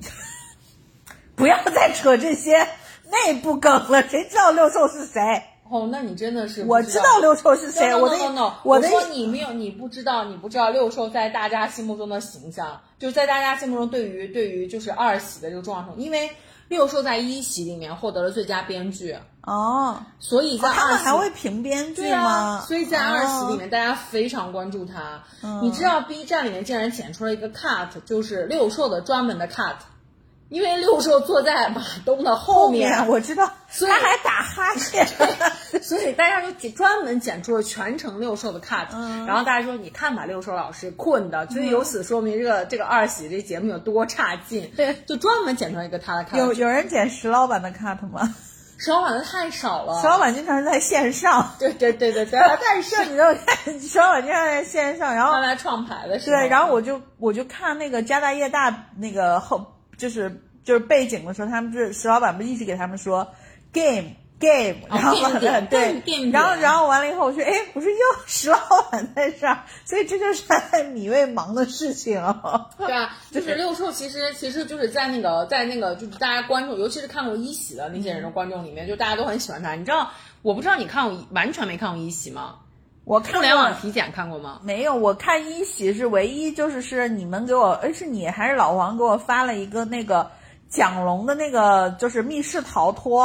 <laughs> 不要再扯这些内部梗了，谁知道六兽是谁？哦，那你真的是我知知道六兽是谁，No, no, 我的 no. 我的说你没有，你不知道，你不知道六兽在大家心目中的形象，就是在大家心目中对于对于就是二喜的这个重要程度，因为六兽在一喜里面获得了最佳编剧，哦，所以在二喜、们还会评编剧吗？，所以在二喜里哦面大家非常关注他。嗯你知道 B 站里面竟然剪出了一个 cut，就是六兽的专门的 cut，因为六兽坐在马东的后后面我知道，所以他还打哈欠。<laughs> 所以大家就专门剪出了全程六兽的 cut，、然嗯后大家说你看把六兽老师困的，所以由此说明这个这个二喜这节目有多差劲，对，就专门剪出来一个他的 cut。有有人剪石老板的 cut 吗？石老板的太少了，石老板经常在线上，对对对对对，<laughs> 但是你都看 <laughs> 石老板经常在线上，然后他来创牌的时候，对，然后我就我就看那个家大业大那个后就是就是背景的时候，他们是石老板不是一直给他们说 game game，然后完了、哦对然后然后完了以后我说，哎，我说又石老板在这儿，所以这就是他在米未忙的事情啊。对啊，<laughs> 就是六兽，其实其实就是在那个在那个就是大家观众，尤其是看过一喜的那些人的观众里面，就大家都很喜欢他。你知道，我不知道你看过完全没看过一喜吗？我看互联网过体检看过吗？没有，我看一喜是唯一就是是你们给我，哎，是你还是老王给我发了一个那个蒋龙的那个就是密室逃脱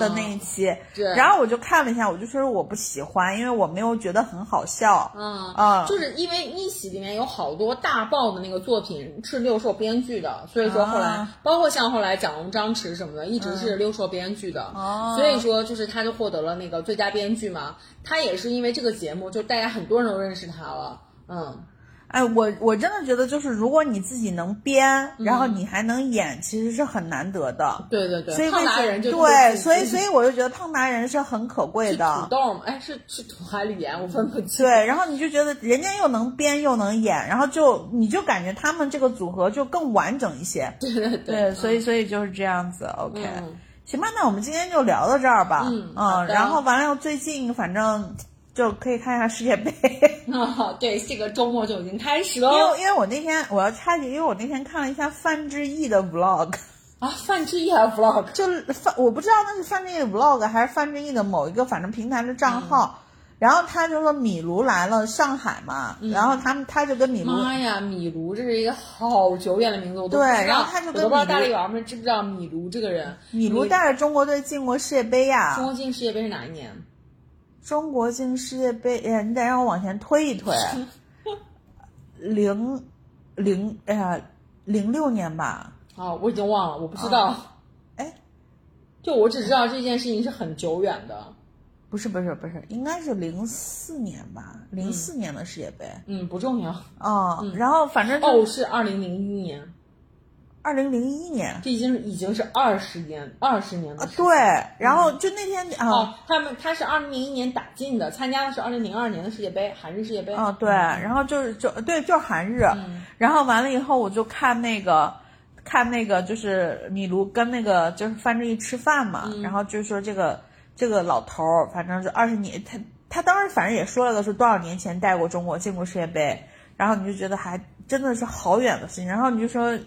的那一期，对。然后我就看了一下，我就说我不喜欢，因为我没有觉得很好笑，嗯。啊就是因为一喜里面有好多大爆的那个作品是六兽编剧的，所以说后来、啊包括像后来蒋龙、张弛什么的，一直是六兽编剧的，哦。所以说就是他就获得了那个最佳编剧嘛。他也是因为这个节目，就大家很多人都认识他了，嗯。哎，我我真的觉得就是如果你自己能编，然后你还能演，其实是很难得的。对对对，所以胖达人就对，所以以所以我就觉得胖达人是很可贵的土的。豆吗？哎，是是土海里盐，我分不清。对，然后你就觉得人家又能编又能演，然后就你就感觉他们这个组合就更完整一些。对对对对，所以所以就是这样子。OK，、嗯行吧，那我们今天就聊到这儿吧。嗯好的然后完了，最近反正就可以看一下世界杯，啊，<laughs> 对，这个周末就已经开始了因。为因为我那天我要插一句，因为我那天看了一下范志毅的 vlog，啊，范志毅还 vlog，就范我不知道那是范志毅的 vlog 还是范志毅的某一个反正平台的账号。然后他就说米卢来了上海嘛，然后他们他就跟米卢妈呀，米卢，这是一个好久远的名字，我都对。然后他就跟我不知道大力佬们知不知道米卢这个人。米卢带着中国队进过世界杯呀、中国进世界杯是哪一年？中国进世界杯，哎呀，你得让我往前推一推，<laughs> 零零哎呀，零六年吧？啊，我已经忘了，我不知道。哎，就我只知道这件事情是很久远的。不是不是不是，应该是零四年吧？零四年的世界杯嗯，不重要。哦，然后反正哦，是二零零一年，二零零一年这已经已经是二十年二十年的啊，事情。对，然后就那天啊。哦，他们他是二零零一年打进的，参加的是二零零二年的世界杯，韩日世界杯。哦，对，然后就是就对，就是韩日，嗯然后完了以后我就看那个看那个就是米卢跟那个就是范志毅吃饭嘛，嗯然后就说这个这个老头儿，反正是二十年，他他当时反正也说了个是多少年前带过中国进过世界杯，然后你就觉得还真的是好远的事情，然后你就说。呃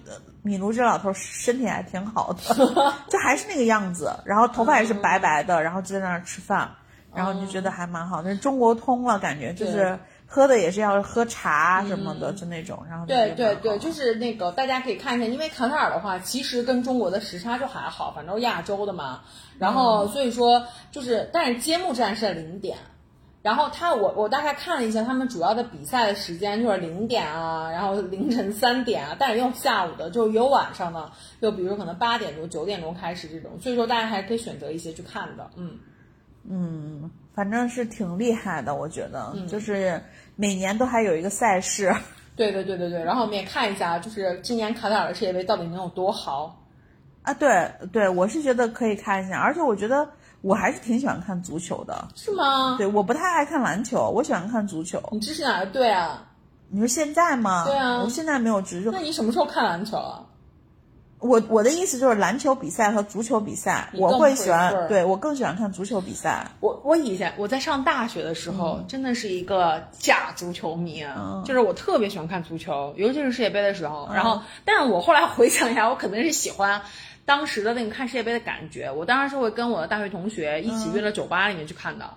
米卢这老头儿身体还挺好的，<laughs> 就还是那个样子，然后头发也是白白的，然后就在那儿吃饭，然后你就觉得还蛮好，那是中国通了，感觉就是喝的也是要喝茶什么的，就那种，然后对对对，就是那个大家可以看一下，因为卡塔尔的话，其实跟中国的时差就还好，反正亚洲的嘛。然后嗯所以说就是，但是揭幕战是在零点。然后他我我大概看了一下，他们主要的比赛的时间就是零点啊，然后凌晨三点啊，但是也有下午的，就有晚上的，就比如说可能八点钟、九点钟开始这种，所以说大家还可以选择一些去看的，嗯。嗯，反正是挺厉害的，我觉得，嗯就是每年都还有一个赛事，<laughs> 对对对对对，然后我们也看一下，就是今年卡塔尔的世界杯到底能有多豪。啊，对对，我是觉得可以看一下，而且我觉得我还是挺喜欢看足球的。是吗？对，我不太爱看篮球，我喜欢看足球。你支持哪个队啊？你说现在吗？对啊我现在没有支持。那你什么时候看篮球啊？我我的意思就是篮球比赛和足球比赛，我会喜欢，对我更喜欢看足球比赛。我我以前我在上大学的时候，真的是一个假足球迷啊，嗯就是我特别喜欢看足球，尤其是世界杯的时候。然后，但是我后来回想一下，我可能是喜欢当时的那个看世界杯的感觉。我当时是会跟我的大学同学一起约到酒吧里面去看的。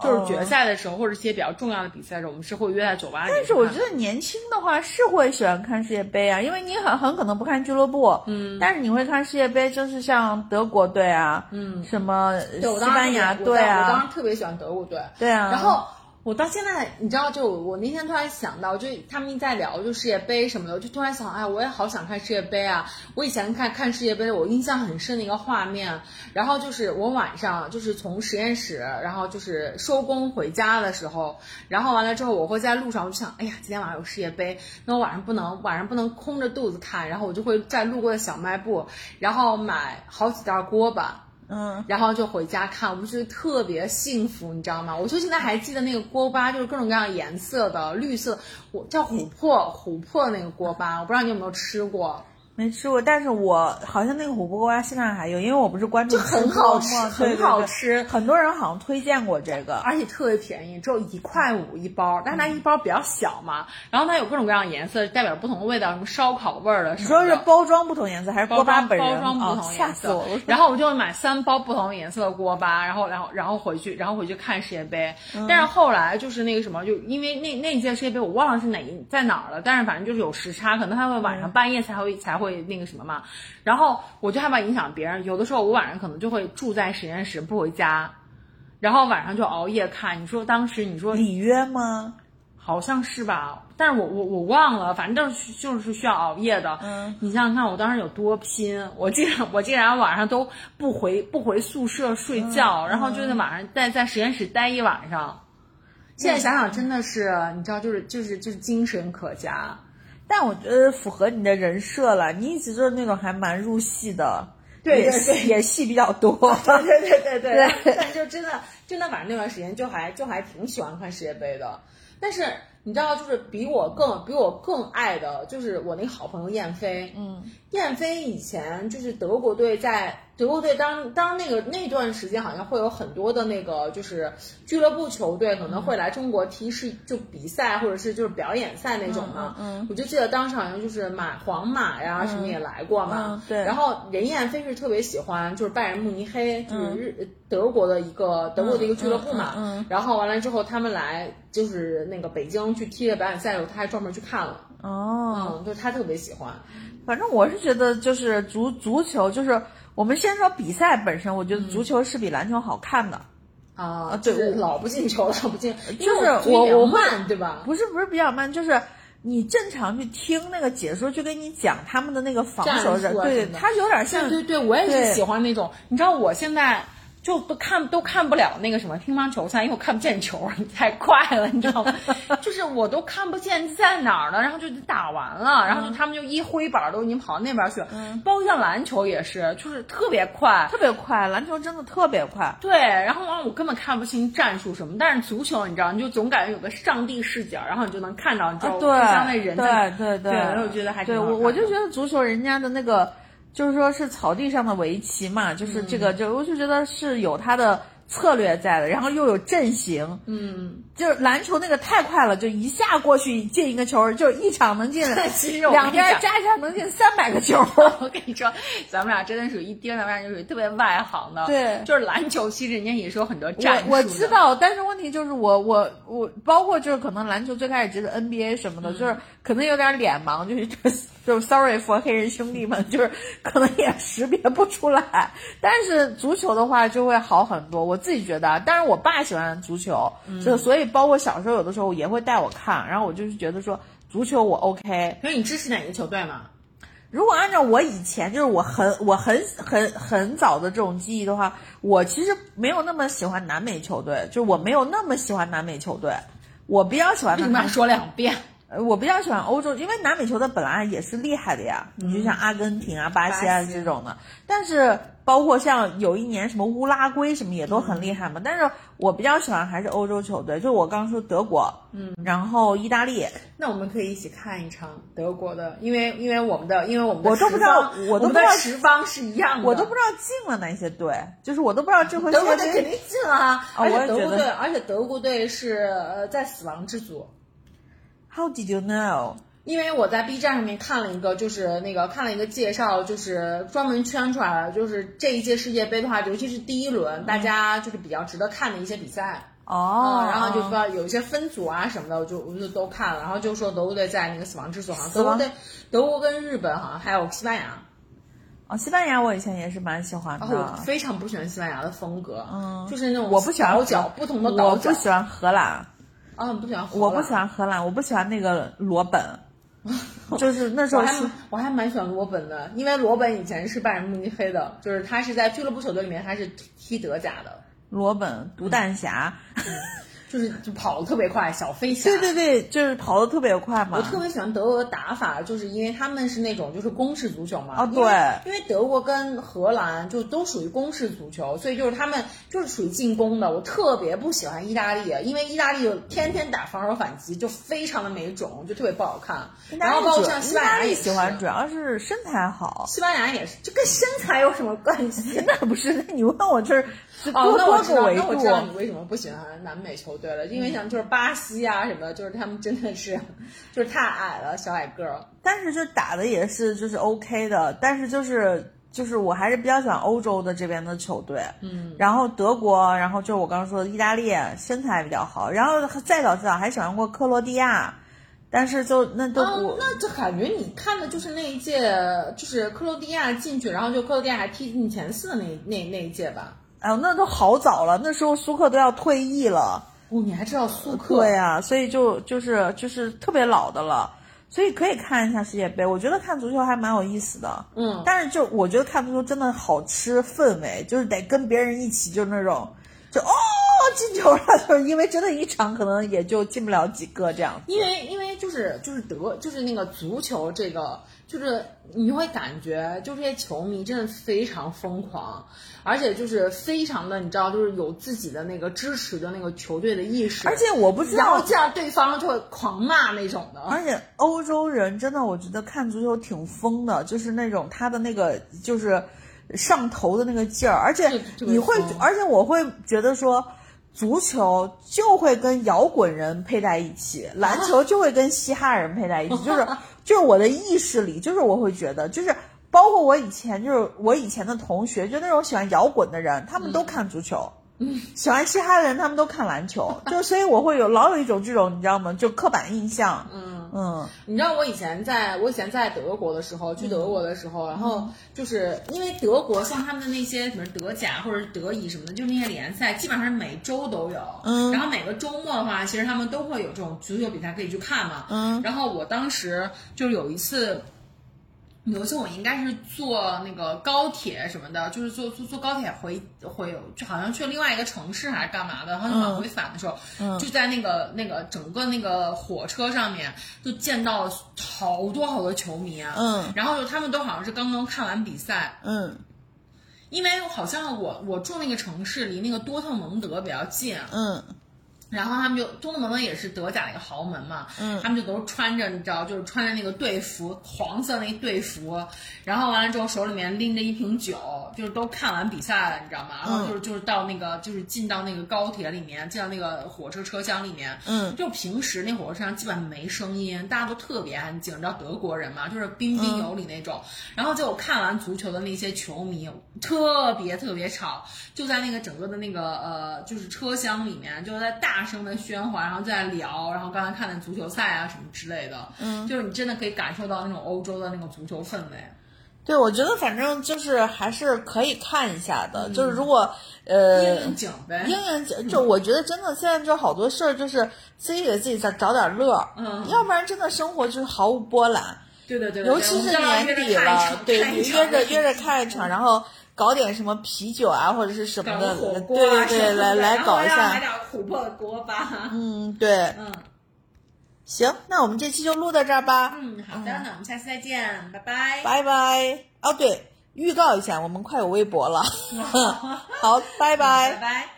就是决赛的时候，或者一些比较重要的比赛的时候，我们是会约在酒吧里面但。是我觉得年轻的话是会喜欢看世界杯啊，因为你很很可能不看俱乐部，嗯，但是你会看世界杯，就是像德国队啊，嗯，什么对，西班牙队啊，我当时特别喜欢德国队。对啊，然后我到现在，你知道，就我那天突然想到，就他们一在聊就世界杯什么的，我就突然想，哎，我也好想看世界杯啊！我以前看看世界杯，我印象很深的一个画面，然后就是我晚上就是从实验室，然后就是收工回家的时候，然后完了之后，我会在路上，我就想，哎呀，今天晚上有世界杯，那我晚上不能晚上不能空着肚子看，然后我就会在路过的小卖部，然后买好几袋锅巴。嗯，然后就回家看，我就觉得特别幸福，你知道吗？我就现在还记得那个锅巴，就是各种各样颜色的，绿色，我叫琥珀琥珀那个锅巴，我不知道你有没有吃过，没吃过，但是我好像那个琥珀锅巴现在还有，因为我不是关注就很好吃很好吃很多人好像推荐过这个。而且特别便宜，只有一块五一包，但是它一包比较小嘛，然后它有各种各样的颜色，代表不同的味道，什么烧烤味儿的，你说是包装不同颜色还是包锅巴本人？包装不同颜色吓死我！了！然后我就会买三包不同颜色的锅巴，然后然后然后回去，然后回去看世界杯。嗯但是后来就是那个什么，就因为那那一届世界杯我忘了是哪一在哪儿了，但是反正就是有时差，可能他会晚嗯上半夜才会才会那个什么嘛。然后我就害怕影响别人，有的时候我晚上可能就会住在实验室不回家。然后晚上就熬夜看，你说当时你说里约吗？好像是吧，但是我我我忘了，反正就是就是需要熬夜的。嗯，你想想看，我当时有多拼，我竟然我竟然晚上都不回不回宿舍睡觉，然后就在晚上在在实验室待一晚上。现在想想真的是，你知道，就是就是就是精神可嘉。但我觉得符合你的人设了，你一直就是那种还蛮入戏的，也对对对演戏比较多。<laughs> 对对对对对但就真的真的，反正那段时间就还就还挺喜欢看世界杯的。但是你知道，就是比我更比我更爱的，就是我那个好朋友燕飞。嗯，燕飞以前就是德国队在德国队当当那个那段时间，好像会有很多的那个就是俱乐部球队可能会来中国踢是就比赛或者是就是表演赛那种嘛。嗯嗯我就记得当时好像就是马皇马呀什么也来过嘛。嗯对然后任燕飞是特别喜欢就是拜仁慕尼黑，就是日、德国的一个德国的一个俱乐部嘛。然后完了之后他们来就是那个北京去踢了表演赛的时候，他还专门去看了。哦，嗯，就是他特别喜欢。反正我是觉得就是足足球，就是我们先说比赛本身，我觉得足球是比篮球好看的。啊，对老不进球，老不进，因就是我我慢，对吧？不是不是比较慢，就是你正常去听那个解说，去跟你讲他们的那个防守对他有点像对对对，我也是喜欢那种。你知道我现在就都看都看不了那个什么乒乓球赛，因为我看不见球，太快了，你知道吗？<laughs> 就是我都看不见在哪儿了，然后就打完了，然后就他们就一挥板都已经跑到那边去了。包括像篮球也是，就是特别快。特别快，篮球真的特别快。对，然后完我根本看不清战术什么，但是足球你知道，你就总感觉有个上帝视角，然后你就能看到，你知道，啊对互相的人在对对对，然后我觉得还挺我我就觉得足球人家的那个就是说是草地上的围棋嘛，就是这个就我就觉得是有它的策略在的，然后又有阵型，嗯，就是篮球那个太快了，就一下过去进一个球，就一场能进 <laughs> 两边加起来能进三百个球。<laughs> 我跟你说，咱们俩真的属于一盯咱们俩就属于特别外行的。对。就是篮球，其实人家也是有很多战术我我知道，但是问题就是我我我包括就是可能篮球最开始觉得 NBA 什么的，就是可能有点脸盲，就是就是 sorry for 黑人兄弟们，就是可能也识别不出来。但是足球的话就会好很多，我自己觉得啊。但是我爸喜欢足球，就所以包括小时候有的时候也会带我看，然后我就是觉得说足球我 OK。所以你支持哪个球队嘛？如果按照我以前就是我很我很很很早的这种记忆的话，我其实没有那么喜欢南美球队，就是我没有那么喜欢南美球队，我比较喜欢的为什么要说两遍？呃，我比较喜欢欧洲，因为南美球的本来也是厉害的呀，你就像阿根廷啊、巴西啊这种的，但是包括像有一年什么乌拉圭什么也都很厉害嘛。但是我比较喜欢还是欧洲球队，就我刚说德国，嗯，然后意大利，那我们可以一起看一场德国的，因为因为我们的因为我们的我都不知道我们的我都不知道十方是一样的，我都不知道进了哪些队，就是我都不知道这回德国队肯定进了啊，而且德国队，而且德国队是呃在死亡之组。How did you know？因为我在 B 站上面看了一个，就是那个看了一个介绍，就是专门圈出来了，就是这一届世界杯的话，尤其是第一轮，大家就是比较值得看的一些比赛。哦，嗯，然后就说有一些分组啊什么的，我就我就都看了，然后就说德国队在那个死亡之组，好像德国队，德国跟日本好像还有西班牙，哦，西班牙我以前也是蛮喜欢然后我的，非常不喜欢西班牙的风格，嗯就是那种我不喜欢倒角不同的倒角我不，喜欢荷兰。啊，你不喜欢，我不喜欢荷兰，我不喜欢那个罗本，<laughs> 就是那时我还候是我还蛮喜欢罗本的，因为罗本以前是拜仁慕尼黑的，就是他是在俱乐部球队里面他是踢德甲的，罗本独弹侠，<laughs> 就是就跑得特别快，小飞侠。对对对，就是跑得特别快嘛。我特别喜欢德国的打法，就是因为他们是那种就是攻势足球嘛。啊对因为德国跟荷兰就都属于攻势足球，所以就是他们就是属于进攻的。我特别不喜欢意大利，因为意大利天天打防守反击，就非常的没种，就特别不好看。然后包括像西班牙也喜欢主要是身材好，西班牙也是，这跟身材有什么关系？<laughs> 那不是？那你问我这哦多，那我知道，多个维那我知道你。为什么不喜欢南美球队了，因为像就是巴西啊什么的，就是他们真的是就是太矮了，小矮个儿。但是就打的也是就是 OK 的，但是就是就是我还是比较喜欢欧洲的这边的球队，嗯，然后德国，然后就是我刚刚说的意大利，身材比较好，然后再早最早还喜欢过克罗地亚，但是就那都那这感觉你看的就是那一届，就是克罗地亚进去，然后就克罗地亚还踢进前四的那那那一届吧？哎呦，那都好早了，那时候苏克都要退役了，哦，你还知道苏克？对呀、所以就就是就是特别老的了，所以可以看一下世界杯，我觉得看足球还蛮有意思的，嗯，但是就我觉得看足球真的好吃氛围，就是得跟别人一起，就是那种，就哦进球了，<laughs> 就是因为真的一场可能也就进不了几个这样。因为因为就是就是德就是那个足球这个，就是你会感觉就这些球迷真的非常疯狂，而且就是非常的你知道就是有自己的那个支持的那个球队的意识，而且我不知道，然后这样对方就会狂骂那种的。而且欧洲人真的我觉得看足球挺疯的，就是那种他的那个就是上头的那个劲儿，而且你会疯，而且我会觉得说。足球就会跟摇滚人配在一起，篮球就会跟嘻哈人配在一起，<laughs> 就是就是我的意识里，就是我会觉得，就是包括我以前就是我以前的同学，就那种喜欢摇滚的人，他们都看足球，嗯，喜欢嘻哈的人他们都看篮球，就所以我会有老有一种这种你知道吗？就刻板印象，嗯。嗯。你知道我以前在我以前在德国的时候，去德国的时候，然后就是因为德国像他们的那些什么德甲或者是德乙什么的，就那些联赛基本上是每周都有，嗯。然后每个周末的话，其实他们都会有这种足球比赛可以去看嘛，嗯。然后我当时就有一次。有一次我应该是坐那个高铁什么的，就是坐坐坐高铁回回，就好像去另外一个城市还是干嘛的，然后就往回返的时候，嗯就在那个那个整个那个火车上面，就见到了好多好多球迷啊，嗯然后他们都好像是刚刚看完比赛，嗯。因为好像我我住那个城市离那个多特蒙德比较近，嗯然后他们就多特蒙德也是德甲的一个豪门嘛，嗯他们就都穿着你知道，就是穿着那个队服，黄色那队服，然后完了之后手里面拎着一瓶酒，就是都看完比赛了，你知道吗？然后就是就是到那个就是进到那个高铁里面，进到那个火车车厢里面，嗯就平时那火车上基本没声音，大家都特别安静，你知道德国人嘛，就是彬彬有礼那种。然后就我看完足球的那些球迷，特别特别吵，就在那个整个的那个呃，就是车厢里面，就在大声的喧哗，然后在聊，然后刚才看的足球赛啊什么之类的，嗯，就是你真的可以感受到那种欧洲的那种足球氛围。对，我觉得反正就是还是可以看一下的，就是如果呃应景呗，应应景，就我觉得真的现在就好多事儿就是自己给自己找找点乐儿，嗯。要不然真的生活就是毫无波澜，对对对对，尤其是年底了，对，约着约着看一场，然后搞点什么啤酒啊或者是什么的，火锅对啊对对，来来搞一买下，点琥珀锅巴，<laughs> 嗯，对，嗯。行，那我们这期就录到这儿吧。嗯，好的，那我们下次再见，拜拜。拜拜。哦，对，预告一下，我们快有微博了。<laughs> <laughs> 好，拜拜。拜拜。